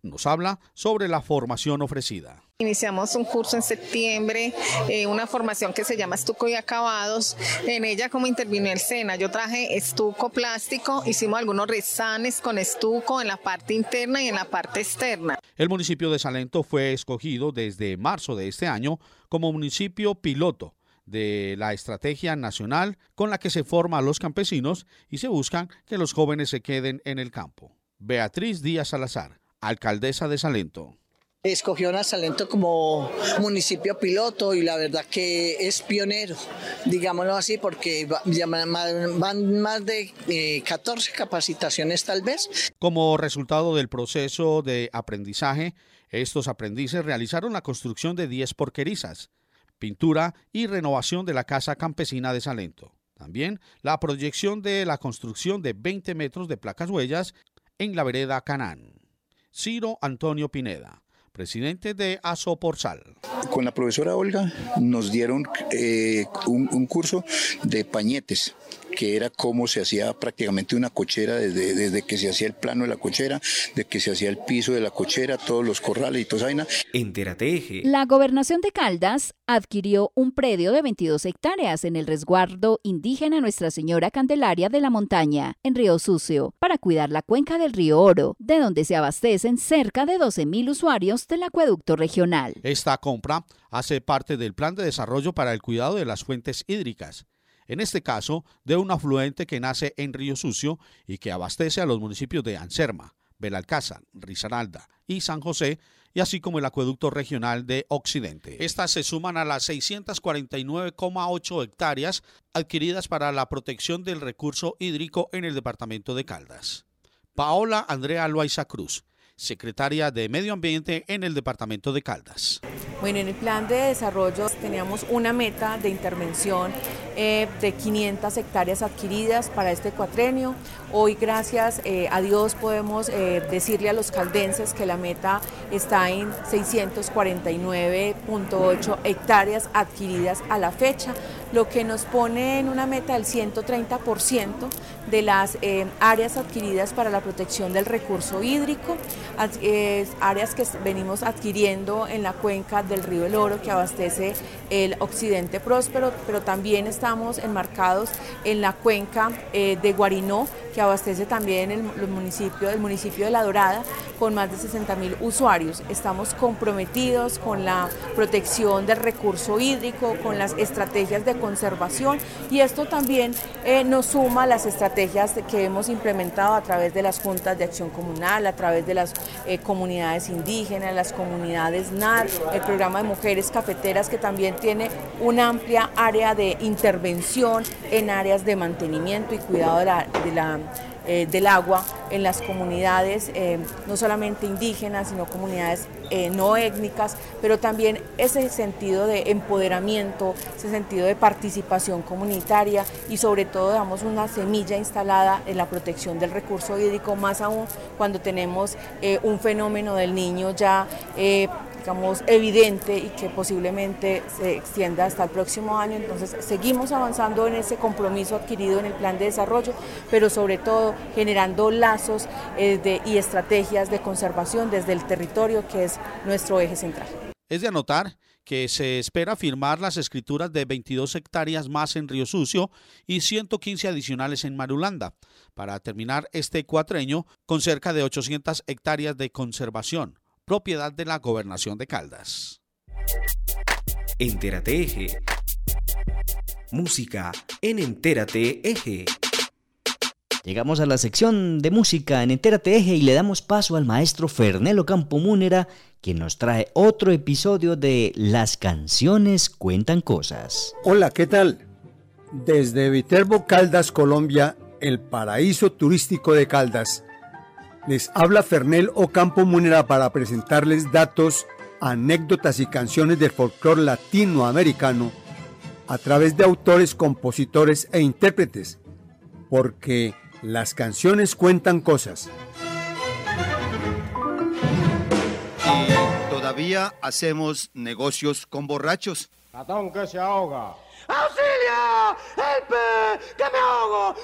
nos habla sobre la formación ofrecida. Iniciamos un curso en septiembre, eh, una formación que se llama Estuco y Acabados. En ella, como intervino el SENA, yo traje estuco plástico, hicimos algunos rezanes con estuco en la parte interna y en la parte externa. El municipio de Salento fue escogido desde marzo de este año como municipio piloto de la estrategia nacional con la que se forma a los campesinos y se buscan que los jóvenes se queden en el campo. Beatriz Díaz Salazar alcaldesa de Salento. Escogió a Salento como municipio piloto y la verdad que es pionero, digámoslo así, porque van más de 14 eh, capacitaciones tal vez. Como resultado del proceso de aprendizaje, estos aprendices realizaron la construcción de 10 porquerizas, pintura y renovación de la Casa Campesina de Salento. También la proyección de la construcción de 20 metros de placas huellas en la vereda Canán. Ciro Antonio Pineda, presidente de Asoporsal. Con la profesora Olga nos dieron eh, un, curso de pañetes que era cómo se hacía prácticamente una cochera, desde, desde, que se hacía el plano de la cochera, de que se hacía el piso de la cochera, todos los corrales y toda esa vaina. Entérate La gobernación de Caldas adquirió un predio de 22 hectáreas en el resguardo indígena Nuestra Señora Candelaria de la Montaña, en Río Sucio, para cuidar la cuenca del río Oro, de donde se abastecen cerca de 12.000 usuarios del acueducto regional. Esta compra hace parte del plan de desarrollo para el cuidado de las fuentes hídricas en este caso de un afluente que nace en Río Sucio y que abastece a los municipios de Anserma, Belalcázar, Risaralda y San José, y así como el acueducto regional de Occidente. Estas se suman a las 649,8 hectáreas adquiridas para la protección del recurso hídrico en el departamento de Caldas. Paola Andrea Loaiza Cruz, secretaria de Medio Ambiente en el departamento de Caldas. Bueno, en el plan de desarrollo teníamos una meta de intervención eh, de 500 hectáreas adquiridas para este cuatrenio. Hoy, gracias eh, a Dios, podemos eh, decirle a los caldenses que la meta está en 649.8 hectáreas adquiridas a la fecha, lo que nos pone en una meta del 130% de las eh, áreas adquiridas para la protección del recurso hídrico, áreas que venimos adquiriendo en la cuenca del río El Oro que abastece el occidente próspero, pero también estamos enmarcados en la cuenca eh, de Guarinó que abastece también el, municipio, el municipio de La Dorada con más de 60 mil usuarios. Estamos comprometidos con la protección del recurso hídrico, con las estrategias de conservación y esto también eh, nos suma las estrategias que hemos implementado a través de las juntas de acción comunal, a través de las eh, comunidades indígenas, las comunidades NAR, el programa de mujeres cafeteras que también tiene una amplia área de intervención en áreas de mantenimiento y cuidado de la eh, del agua en las comunidades, eh, no solamente indígenas, sino comunidades eh, no étnicas, pero también ese sentido de empoderamiento, ese sentido de participación comunitaria y sobre todo damos una semilla instalada en la protección del recurso hídrico, más aún cuando tenemos un fenómeno del niño ya evidente y que posiblemente se extienda hasta el próximo año. Entonces, seguimos avanzando en ese compromiso adquirido en el plan de desarrollo, pero sobre todo generando lazos eh, y estrategias de conservación desde el territorio, que es nuestro eje central. Es de anotar que se espera firmar las escrituras de 22 hectáreas más en Río Sucio y 115 adicionales en Marulanda, para terminar este cuatreño con cerca de 800 hectáreas de conservación propiedad de la gobernación de Caldas. Entérate Eje. Música en Entérate Eje. Llegamos a la sección de música en Entérate Eje y le damos paso al maestro Fernelo Campo Múnera, quien nos trae otro episodio de Las canciones cuentan cosas. Hola, ¿qué tal? Desde Viterbo, Caldas, Colombia, el paraíso turístico de Caldas les habla Fernel Ocampo Munera para presentarles datos, anécdotas y canciones del folclore latinoamericano a través de autores, compositores e intérpretes, porque las canciones cuentan cosas. Y todavía hacemos negocios con borrachos. Ratón que se ahoga. ¡Auxilio! ¡Helpe! ¡Que me ahogo!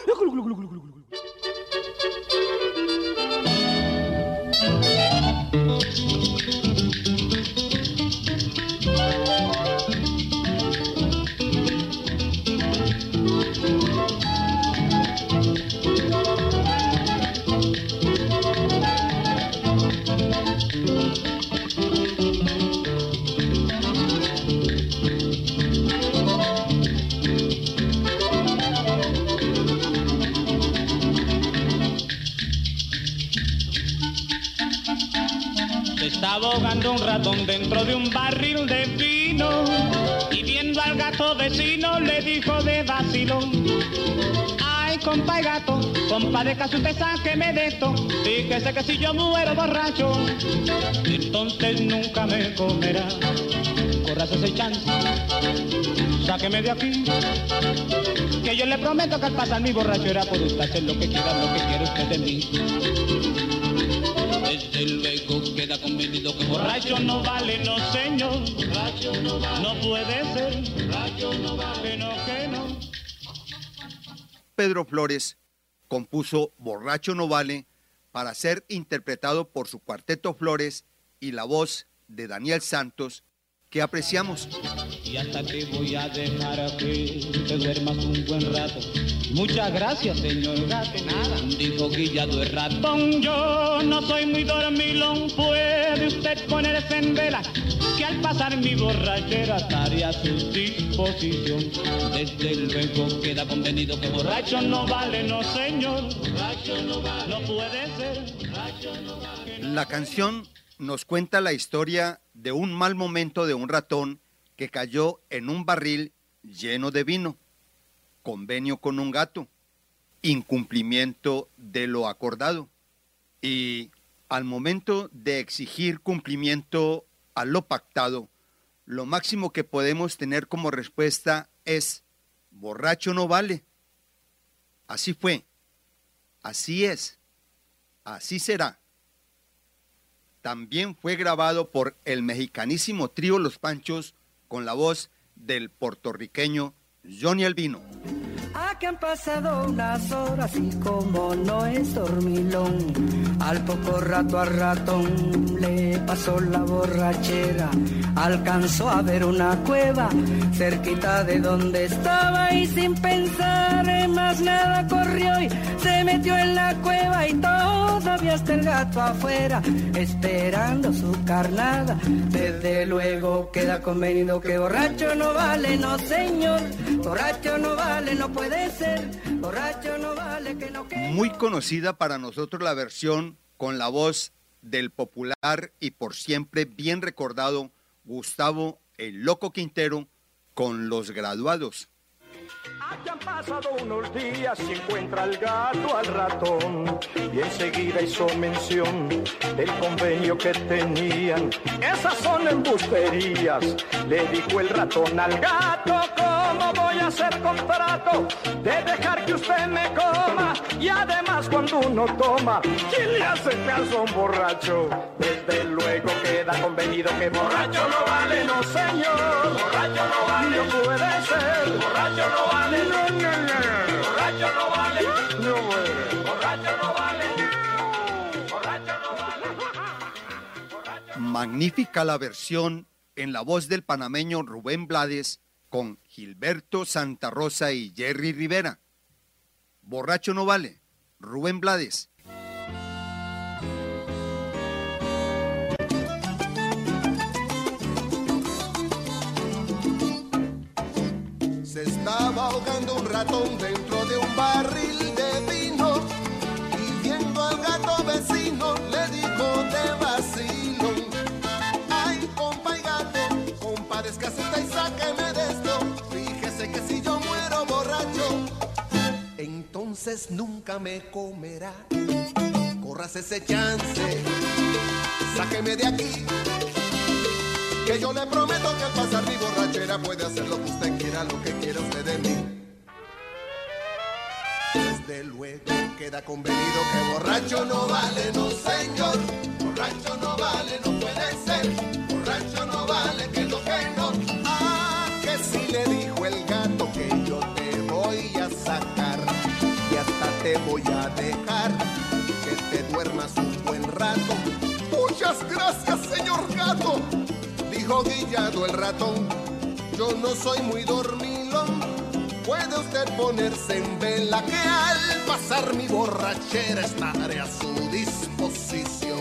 Abogando un ratón dentro de un barril de vino y viendo al gato vecino le dijo de vacilón. Ay, compa y gato, compa de caso usted sáqueme de esto, fíjese que si yo muero borracho, entonces nunca me comerá. Corras ese chance, sáqueme de aquí, que yo le prometo que al pasar mi borrachera por usted hacer lo que quiera, lo que quiere usted de mí. No puede ser. Pedro Flores compuso Borracho no vale para ser interpretado por su cuarteto Flores y la voz de Daniel Santos que apreciamos. Y hasta que voy a dejar que te duermas un buen rato. Muchas gracias, señor gato. Nada, dijo Guillado el ratón. Yo no soy muy dormilón, puede usted ponerse en vela. Que al pasar mi borrachera estaría a su disposición. Desde luego queda convenido que borracho no vale, no señor. Borracho no vale, no puede ser. Borracho no vale. La canción nos cuenta la historia de un mal momento de un ratón que cayó en un barril lleno de vino, convenio con un gato, incumplimiento de lo acordado. Y al momento de exigir cumplimiento a lo pactado, lo máximo que podemos tener como respuesta es, borracho no vale. Así fue, así es, así será también fue grabado por el mexicanísimo trío Los Panchos con la voz del puertorriqueño Johnny Albino. Aquí han pasado unas horas y como no es dormilón, al poco rato al ratón le pasó la borrachera, alcanzó a ver una cueva cerquita de donde estaba y sin pensar en más nada corrió y se metió en la cueva y todavía está el gato afuera esperando su carnada. Desde luego queda convenido que borracho no vale, no señor, borracho no vale, no puede muy conocida para nosotros la versión con la voz del popular y por siempre bien recordado Gustavo el Loco Quintero con los graduados. Aquí han pasado unos días y encuentra al gato al ratón y enseguida hizo mención del convenio que tenían. Esas son embusterías, le dijo el ratón al gato, ¿cómo voy a hacer contrato de dejar que usted me coma? Y además cuando uno toma, ¿quién le hace caso a un borracho? Desde luego queda convenido que borracho no vale, no señor, borracho no vale, no puede ser, borracho no vale. Borracho. Magnífica la versión en la voz del panameño Rubén Blades con Gilberto Santa Rosa y Jerry Rivera. Borracho no vale. Rubén Blades. Estaba ahogando un ratón dentro de un barril de vino y viendo al gato vecino le dijo de vacilo. Ay, compa y gato, compadezcase usted y sáqueme de esto. Fíjese que si yo muero borracho, entonces nunca me comerá. Corras ese chance, sáqueme de aquí. Que yo le prometo que al pasar mi borrachera puede hacer lo que usted quiera, lo que quiera usted de mí. Desde luego queda convenido que borracho no vale, no señor. Borracho no vale, no puede ser. Borracho no vale, que no, que no. Ah, que si le dijo el gato que yo te voy a sacar y hasta te voy a dejar que te duermas un buen rato. Muchas gracias, señor gato dijo Guillado el ratón, yo no soy muy dormilón. Puede usted ponerse en vela que al pasar mi borrachera estaré a su disposición.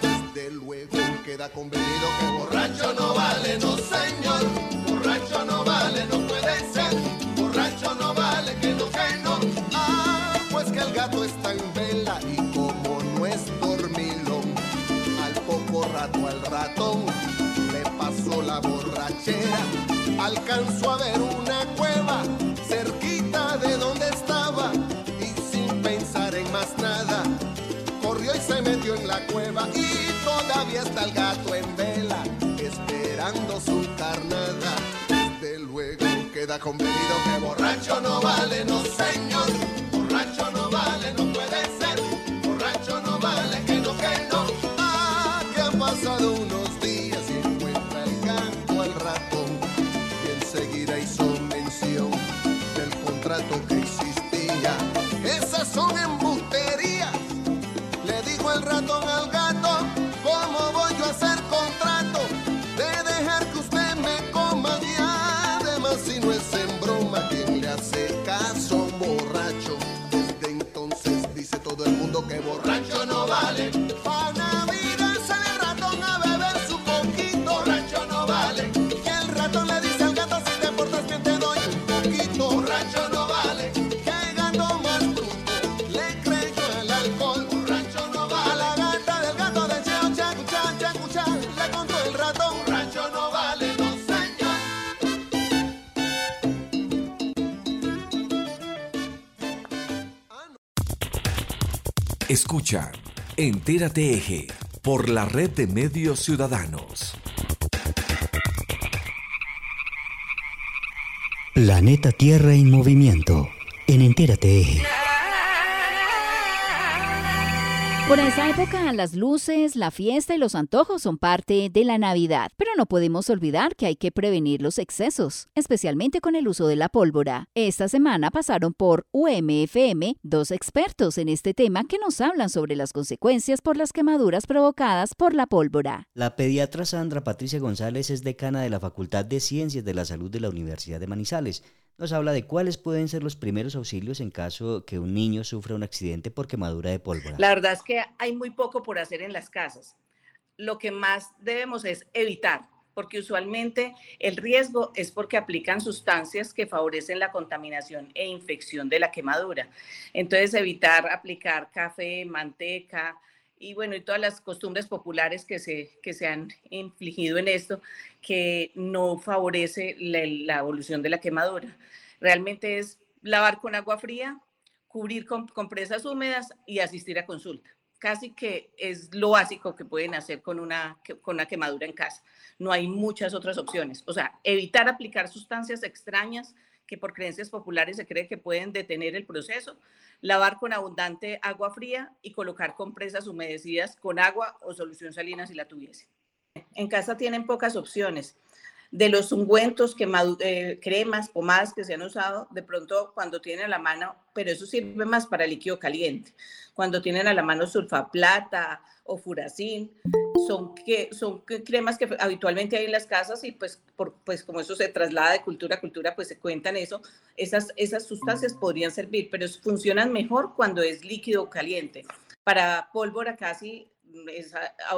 Desde luego queda convenido que borracho no vale, no señor. Borracho no vale, no puede ser. Borracho no vale, que no, que no. Ah, pues que el gato está en vela y como no es dormilón, al poco rato al ratón la borrachera, alcanzó a ver una cueva cerquita de donde estaba y sin pensar en más nada, corrió y se metió en la cueva y todavía está el gato en vela, esperando su carnada. Desde luego queda convenido que borracho no vale, no señor, Entérate Eje por la red de medios ciudadanos. Planeta Tierra en movimiento. En Entérate Eje. Por esa época, las luces, la fiesta y los antojos son parte de la Navidad, pero no podemos olvidar que hay que prevenir los excesos, especialmente con el uso de la pólvora. Esta semana pasaron por UMFM dos expertos en este tema que nos hablan sobre las consecuencias por las quemaduras provocadas por la pólvora. La pediatra Sandra Patricia González es decana de la Facultad de Ciencias de la Salud de la Universidad de Manizales nos habla de cuáles pueden ser los primeros auxilios en caso que un niño sufra un accidente por quemadura de pólvora. La verdad es que hay muy poco por hacer en las casas. Lo que más debemos es evitar, porque usualmente el riesgo es porque aplican sustancias que favorecen la contaminación e infección de la quemadura. Entonces, evitar aplicar café, manteca, y bueno, y todas las costumbres populares que se, que se han infligido en esto, que no favorece la, evolución de la quemadura. Realmente es lavar con agua fría, cubrir con compresas húmedas y asistir a consulta. Casi que es lo básico que pueden hacer con una, con una quemadura en casa. No hay muchas otras opciones. O sea, evitar aplicar sustancias extrañas que por creencias populares se cree que pueden detener el proceso, lavar con abundante agua fría y colocar compresas humedecidas con agua o solución salina si la tuviese. En casa tienen pocas opciones. De los ungüentos, eh, cremas, pomadas que se han usado, de pronto cuando tienen a la mano, pero eso sirve más para líquido caliente, cuando tienen a la mano sulfaplata o furacin, son, que, son cremas que habitualmente hay en las casas y pues, por, pues como eso se traslada de cultura a cultura, pues se cuentan eso, esas, esas sustancias podrían servir, pero funcionan mejor cuando es líquido caliente. Para pólvora casi es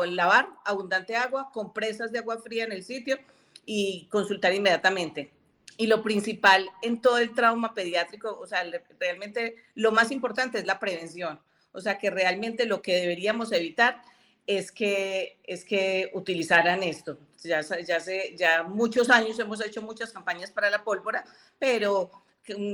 lavar abundante agua, compresas de agua fría en el sitio y consultar inmediatamente. Y lo principal en todo el trauma pediátrico, o sea, realmente lo más importante es la prevención. O sea, que realmente lo que deberíamos evitar es que, es que utilizaran esto. Ya, ya, hace, ya muchos años hemos hecho muchas campañas para la pólvora, pero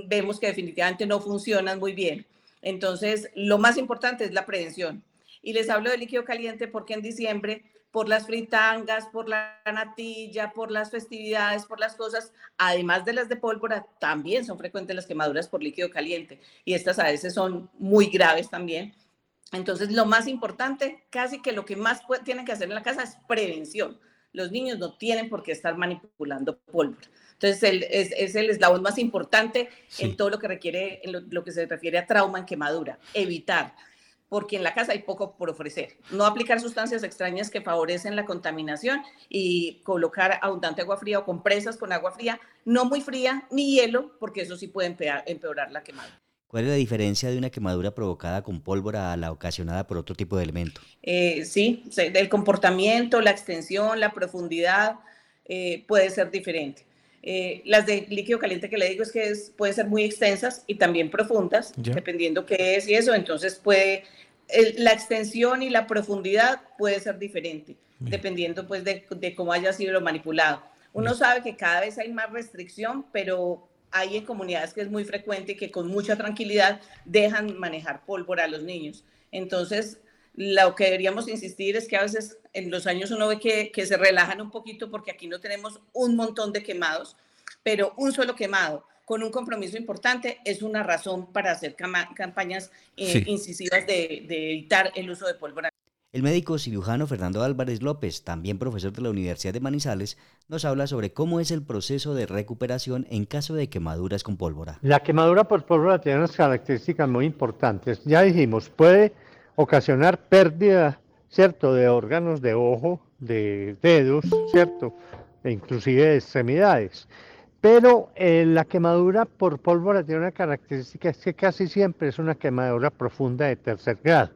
vemos que definitivamente no funcionan muy bien. Entonces, lo más importante es la prevención. Y les hablo de líquido caliente porque en diciembre, por las fritangas, por la natilla, por las festividades, por las cosas, además de las de pólvora, también son frecuentes las quemaduras por líquido caliente. Y estas a veces son muy graves también. Entonces, lo más importante, casi que lo que más tienen que hacer en la casa es prevención. Los niños no tienen por qué estar manipulando pólvora. Entonces, es, el eslabón más importante en todo lo que requiere, en lo que se refiere a trauma en quemadura. Evitar porque en la casa hay poco por ofrecer. No aplicar sustancias extrañas que favorecen la contaminación y colocar abundante agua fría o compresas con agua fría, no muy fría ni hielo, porque eso sí puede empeorar, la quemadura. ¿Cuál es la diferencia de una quemadura provocada con pólvora a la ocasionada por otro tipo de elemento? Eh, sí, el comportamiento, la extensión, la profundidad eh, puede ser diferente. Eh, las de líquido caliente que le digo es que es, pueden ser muy extensas y también profundas, dependiendo qué es y eso. Entonces puede, la extensión y la profundidad puede ser diferente, dependiendo pues de, de, cómo haya sido manipulado. Uno sabe que cada vez hay más restricción, pero hay en comunidades que es muy frecuente que con mucha tranquilidad dejan manejar pólvora a los niños. Entonces, lo que deberíamos insistir es que a veces en los años uno ve que, que, se relajan un poquito porque aquí no tenemos un montón de quemados, pero un solo quemado con un compromiso importante es una razón para hacer campañas eh, incisivas de, de evitar el uso de pólvora. El médico cirujano Fernando Álvarez López, también profesor de la Universidad de Manizales, nos habla sobre cómo es el proceso de recuperación en caso de quemaduras con pólvora. La quemadura por pólvora tiene unas características muy importantes. Ya dijimos, puede ocasionar pérdida, ¿cierto?, de órganos de ojo, de dedos, ¿cierto?, e inclusive de extremidades. Pero eh, la quemadura por pólvora tiene una característica, es que casi siempre es una quemadura profunda de tercer grado.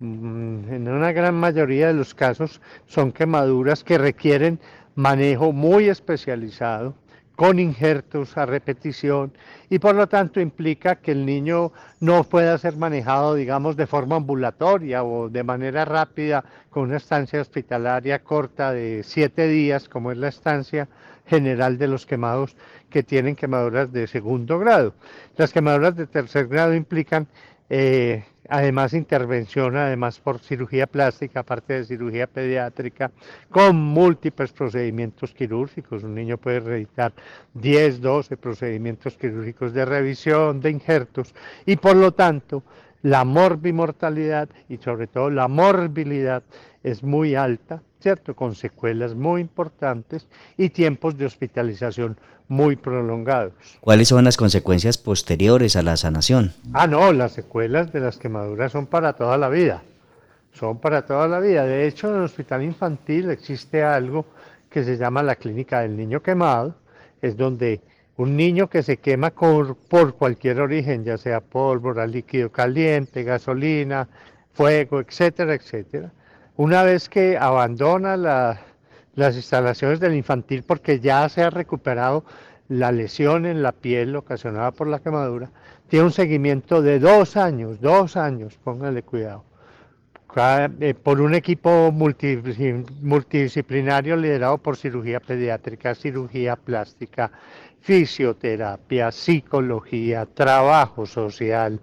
Mm, en una gran mayoría de los casos son quemaduras que requieren manejo muy especializado, con injertos a repetición y por lo tanto implica que el niño no pueda ser manejado, digamos, de forma ambulatoria o de manera rápida con una estancia hospitalaria corta de siete días, como es la estancia general de los quemados que tienen quemaduras de segundo grado. Las quemaduras de tercer grado implican eh, además intervención, además por cirugía plástica, aparte de cirugía pediátrica, con múltiples procedimientos quirúrgicos. Un niño puede realizar 10, 12 procedimientos quirúrgicos de revisión, de injertos, y por lo tanto la morbimortalidad y sobre todo la morbilidad es muy alta, ¿cierto? Con secuelas muy importantes y tiempos de hospitalización muy prolongados. ¿Cuáles son las consecuencias posteriores a la sanación? Ah, no, las secuelas de las quemaduras son para toda la vida. Son para toda la vida. De hecho, en el hospital infantil existe algo que se llama la clínica del niño quemado. Es donde un niño que se quema por, por cualquier origen, ya sea pólvora, líquido caliente, gasolina, fuego, etcétera, etcétera, una vez que abandona las instalaciones del infantil porque ya se ha recuperado la lesión en la piel ocasionada por la quemadura, tiene un seguimiento de dos años, dos años, póngale cuidado, eh, por un equipo multidisciplinario liderado por cirugía pediátrica, cirugía plástica, fisioterapia, psicología, trabajo social,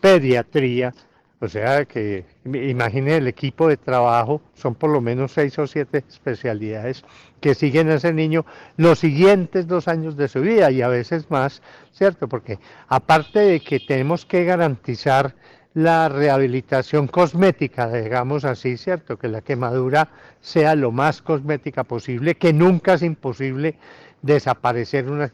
pediatría, o sea que imagine el equipo de trabajo, son por lo menos seis o siete especialidades que siguen a ese niño los siguientes dos años de su vida y a veces más, ¿cierto? Porque aparte de que tenemos que garantizar la rehabilitación cosmética, digamos así, ¿cierto? Que la quemadura sea lo más cosmética posible, que nunca es imposible desaparecer una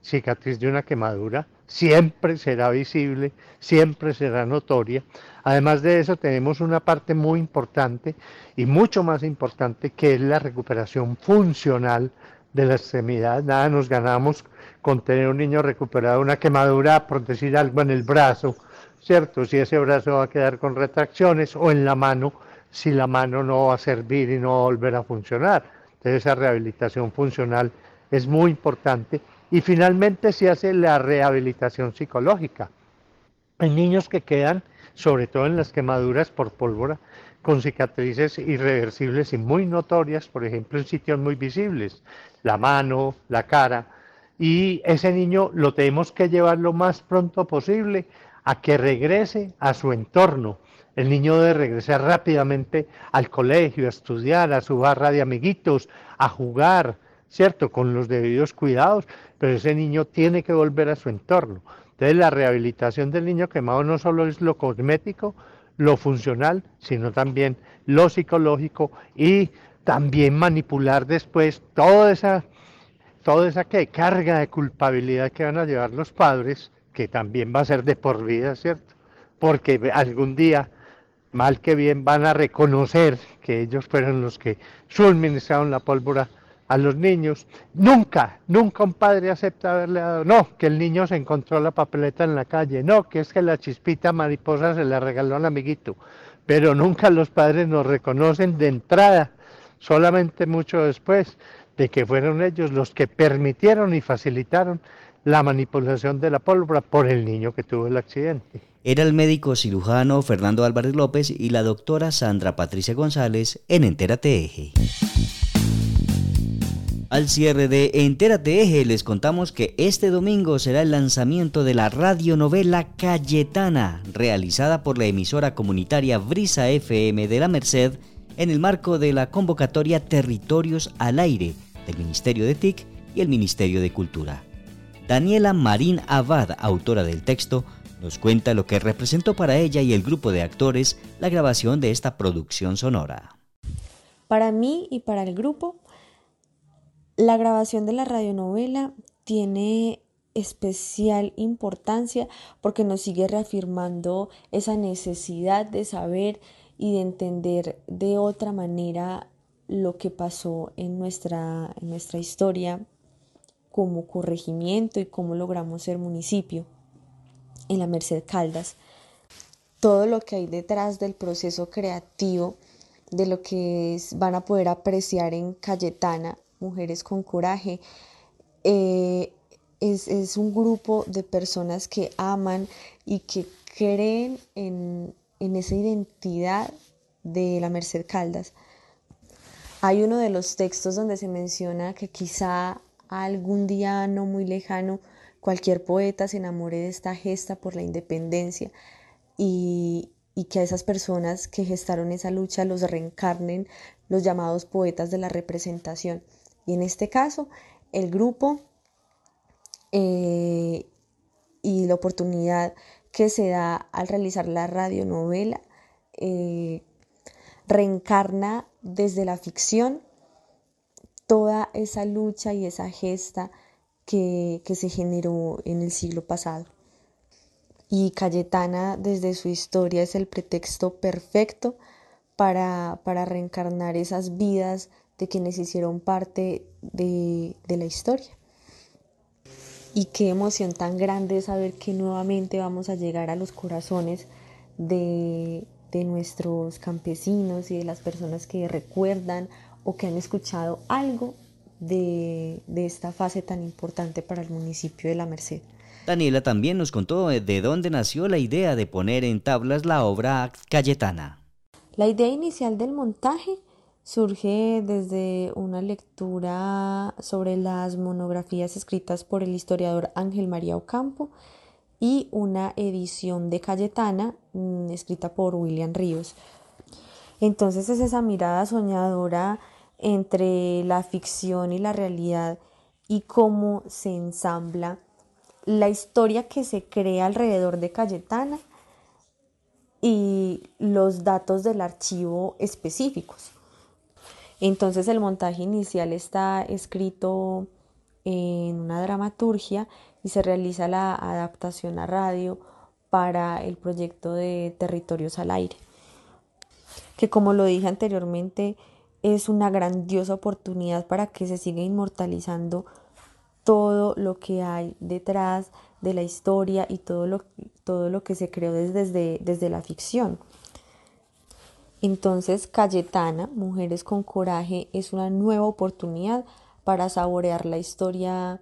cicatriz de una quemadura, siempre será visible, siempre será notoria. Además de eso tenemos una parte muy importante y mucho más importante que es la recuperación funcional de la extremidad. Nada nos ganamos con tener un niño recuperado una quemadura, por decir algo, en el brazo, ¿cierto? Si ese brazo va a quedar con retracciones o en la mano, si la mano no va a servir y no va a volver a funcionar. Entonces esa rehabilitación funcional es muy importante y finalmente se hace la rehabilitación psicológica. Hay niños que quedan, sobre todo en las quemaduras por pólvora, con cicatrices irreversibles y muy notorias, por ejemplo, en sitios muy visibles, la mano, la cara, y ese niño lo tenemos que llevar lo más pronto posible a que regrese a su entorno. El niño debe regresar rápidamente al colegio, a estudiar, a su barra de amiguitos, a jugar, ¿cierto? Con los debidos cuidados, pero ese niño tiene que volver a su entorno. Entonces la rehabilitación del niño quemado no solo es lo cosmético, lo funcional, sino también lo psicológico y también manipular después toda esa, toda esa carga de culpabilidad que van a llevar los padres, que también va a ser de por vida, ¿cierto? Porque algún día, mal que bien, van a reconocer que ellos fueron los que suministraron la pólvora a los niños. Nunca, nunca un padre acepta haberle dado, no, que el niño se encontró la papeleta en la calle, no, que es que la chispita mariposa se la regaló al amiguito, pero nunca los padres nos reconocen de entrada, solamente mucho después de que fueron ellos los que permitieron y facilitaron la manipulación de la pólvora por el niño que tuvo el accidente. Era el médico cirujano Fernando Álvarez López y la doctora Sandra Patricia González en Entérate Eje. Al cierre de Entérate Eje les contamos que este domingo será el lanzamiento de la radionovela Cayetana, realizada por la emisora comunitaria Brisa FM de la Merced en el marco de la convocatoria Territorios al Aire del Ministerio de TIC y el Ministerio de Cultura. Daniela Marín Abad, autora del texto, nos cuenta lo que representó para ella y el grupo de actores la grabación de esta producción sonora. Para mí y para el grupo la grabación de la radionovela tiene especial importancia porque nos sigue reafirmando esa necesidad de saber y de entender de otra manera lo que pasó en nuestra, en nuestra historia como corregimiento y cómo logramos ser municipio en la Merced Caldas. Todo lo que hay detrás del proceso creativo, de lo que van a poder apreciar en Cayetana Mujeres con Coraje. Eh, es, un grupo de personas que aman y que creen en, en esa identidad de la Merced Caldas. Hay uno de los textos donde se menciona que quizá algún día no muy lejano cualquier poeta se enamore de esta gesta por la independencia y, y que a esas personas que gestaron esa lucha los reencarnen los llamados poetas de la representación. Y en este caso, el grupo eh, y la oportunidad que se da al realizar la radionovela eh, reencarna desde la ficción toda esa lucha y esa gesta que, se generó en el siglo pasado. Y Cayetana desde su historia es el pretexto perfecto para, para reencarnar esas vidas de quienes hicieron parte de, de la historia. Y qué emoción tan grande saber que nuevamente vamos a llegar a los corazones de, de nuestros campesinos y de las personas que recuerdan o que han escuchado algo de, de, esta fase tan importante para el municipio de La Merced. Daniela también nos contó de dónde nació la idea de poner en tablas la obra Cayetana. La idea inicial del montaje surge desde una lectura sobre las monografías escritas por el historiador Ángel María Ocampo y una edición de Cayetana mm, escrita por William Ríos. Entonces es esa mirada soñadora entre la ficción y la realidad y cómo se ensambla la historia que se crea alrededor de Cayetana y los datos del archivo específicos. Entonces el montaje inicial está escrito en una dramaturgia y se realiza la adaptación a radio para el proyecto de Territorios al Aire, que como lo dije anteriormente es una grandiosa oportunidad para que se siga inmortalizando todo lo que hay detrás de la historia y todo lo, todo lo que se creó desde, desde la ficción. Entonces, Cayetana, Mujeres con Coraje, es una nueva oportunidad para saborear la historia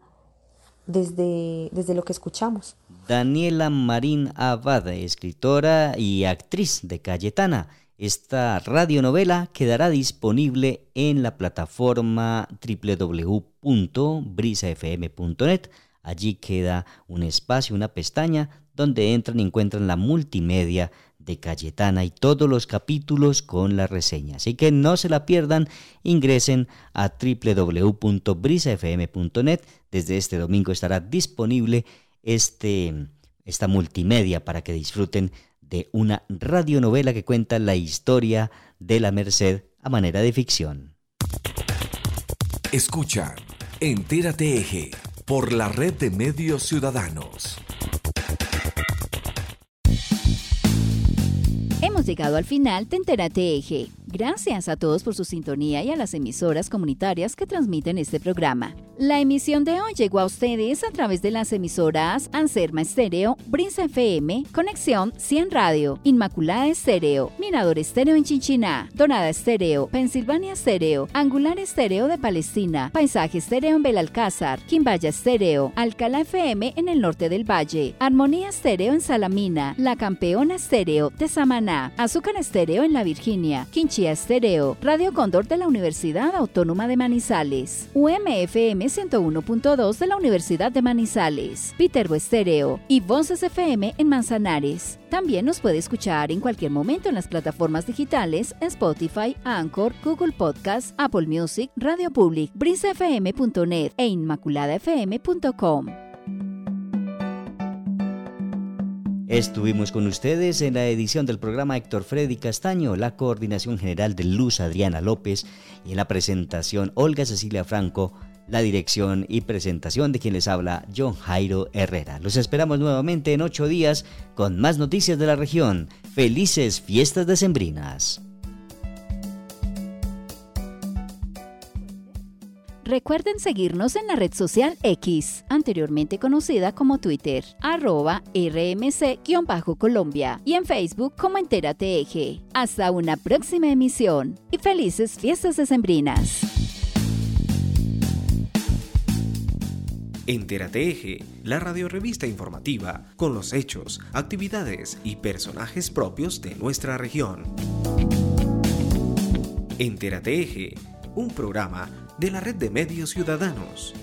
desde, desde lo que escuchamos. Daniela Marín Abad, escritora y actriz de Cayetana. Esta radionovela quedará disponible en la plataforma www.brisafm.net. Allí queda un espacio, una pestaña donde entran y encuentran la multimedia de Cayetana y todos los capítulos con la reseña. Así que no se la pierdan, ingresen a www.brisafm.net. Desde este domingo estará disponible este, esta multimedia para que disfruten de una radionovela que cuenta la historia de la Merced a manera de ficción. Escucha, Entérate Eje, por la red de medios ciudadanos. Llegado al final de Entérate Eje. Gracias a todos por su sintonía y a las emisoras comunitarias que transmiten este programa. La emisión de hoy llegó a ustedes a través de las emisoras Anserma Estéreo, Brince FM, Conexión 100 Radio, Inmaculada Estéreo, Mirador Estéreo en Chinchiná, Donada Estéreo, Pensilvania Estéreo, Angular Estéreo de Palestina, Paisaje Estéreo en Belalcázar, Quimbaya Estéreo, Alcalá FM en el norte del Valle, Armonía Estéreo en Salamina, La Campeona Estéreo de Samaná, Azúcar Estéreo en La Virginia, Quinchía Estéreo, Radio Cóndor de la Universidad Autónoma de Manizales, UMFM 101.2 de la Universidad de Manizales, Peterbo Estéreo y Voces FM en Manzanares. También nos puede escuchar en cualquier momento en las plataformas digitales Spotify, Anchor, Google Podcast, Apple Music, Radio Public, brisafm.net e inmaculadafm.com. Estuvimos con ustedes en la edición del programa Héctor Freddy Castaño, la coordinación general de Luz Adriana López y en la presentación Olga Cecilia Franco la dirección y presentación de quien les habla John Jairo Herrera. Los esperamos nuevamente en ocho días con más noticias de la región. Felices fiestas decembrinas. Recuerden seguirnos en la red social X, anteriormente conocida como Twitter, arroba rmc-colombia y en Facebook como Entérate Eje. Hasta una próxima emisión y felices fiestas decembrinas. Entérate Eje, la radiorevista informativa con los hechos, actividades y personajes propios de nuestra región. Entérate Eje, un programa de la red de medios ciudadanos.